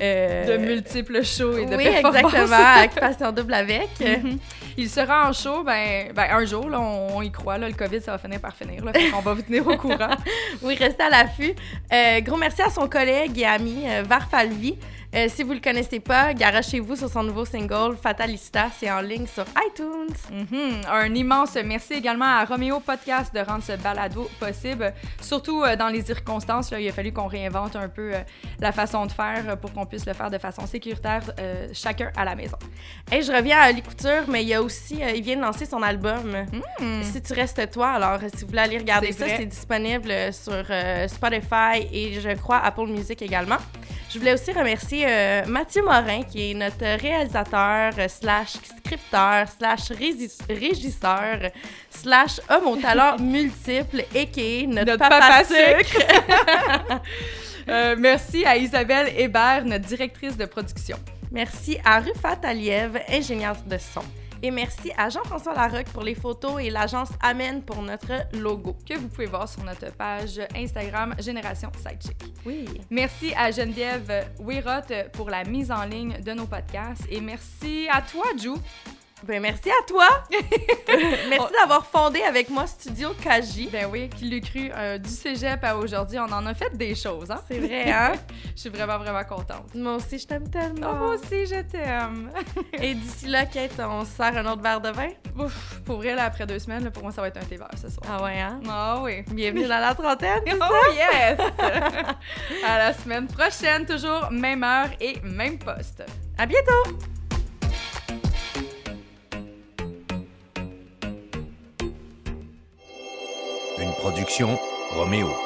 Euh, De multiples shows et de oui, performances. exactement. Occupation double avec. Mhm. Il sera en show, ben, ben un jour, là, on, on y croit, là, le COVID, ça va finir par finir, là, qu'on va vous tenir au courant. Oui, restez à l'affût. Euh, gros merci à son collègue et ami euh, Varfalvi. Euh, si vous le connaissez pas, garochez-vous sur son nouveau single Fatalista. C'est en ligne sur iTunes. Mhm. Un immense merci également à Roméo Podcast de rendre ce balado possible. Surtout euh, dans les circonstances, là, il a fallu qu'on réinvente un peu euh, la façon de faire pour qu'on puisse le faire de façon sécuritaire, chacun à la maison. Et je reviens à Oli Couture, mais il y a aussi, il vient de lancer son album Mhm. Si tu restes toi. Alors, si vous voulez aller regarder ça, c'est disponible sur Spotify et je crois Apple Music également. Je voulais aussi remercier euh, Mathieu Morin, qui est notre réalisateur, euh, slash scripteur, slash régisseur, slash homme aux talents multiples, et qui est notre, Notre papa, papa sucre. Euh, merci à Isabelle Hébert, notre directrice de production. Merci à Rufat Aliev, ingénieur de son. Et merci à Jean-François Larocque pour les photos et l'agence Amen pour notre logo. que vous pouvez voir sur notre page Instagram Génération Sidechick. Oui. Merci à Geneviève Wirot pour la mise en ligne de nos podcasts et merci à toi, Ju. Ben merci à toi. merci d'avoir fondé avec moi Studio Kaji. Ben oui, qui l'eût cru, euh, du cégep à aujourd'hui, on en a fait des choses, hein? C'est vrai, hein? Je suis vraiment, vraiment contente. Moi aussi, je t'aime tellement. Oh, moi aussi, je t'aime. Et d'ici là, Kate, on se sert un autre verre de vin? Ouf, pour vrai, là, après deux semaines, là, pour moi, ça va être un thé vert ce soir. Ah ouais, hein? Ah oui. Bienvenue dans la trentaine. ça? Oh yes! à la semaine prochaine, toujours même heure et même poste. À bientôt! Production Roméo.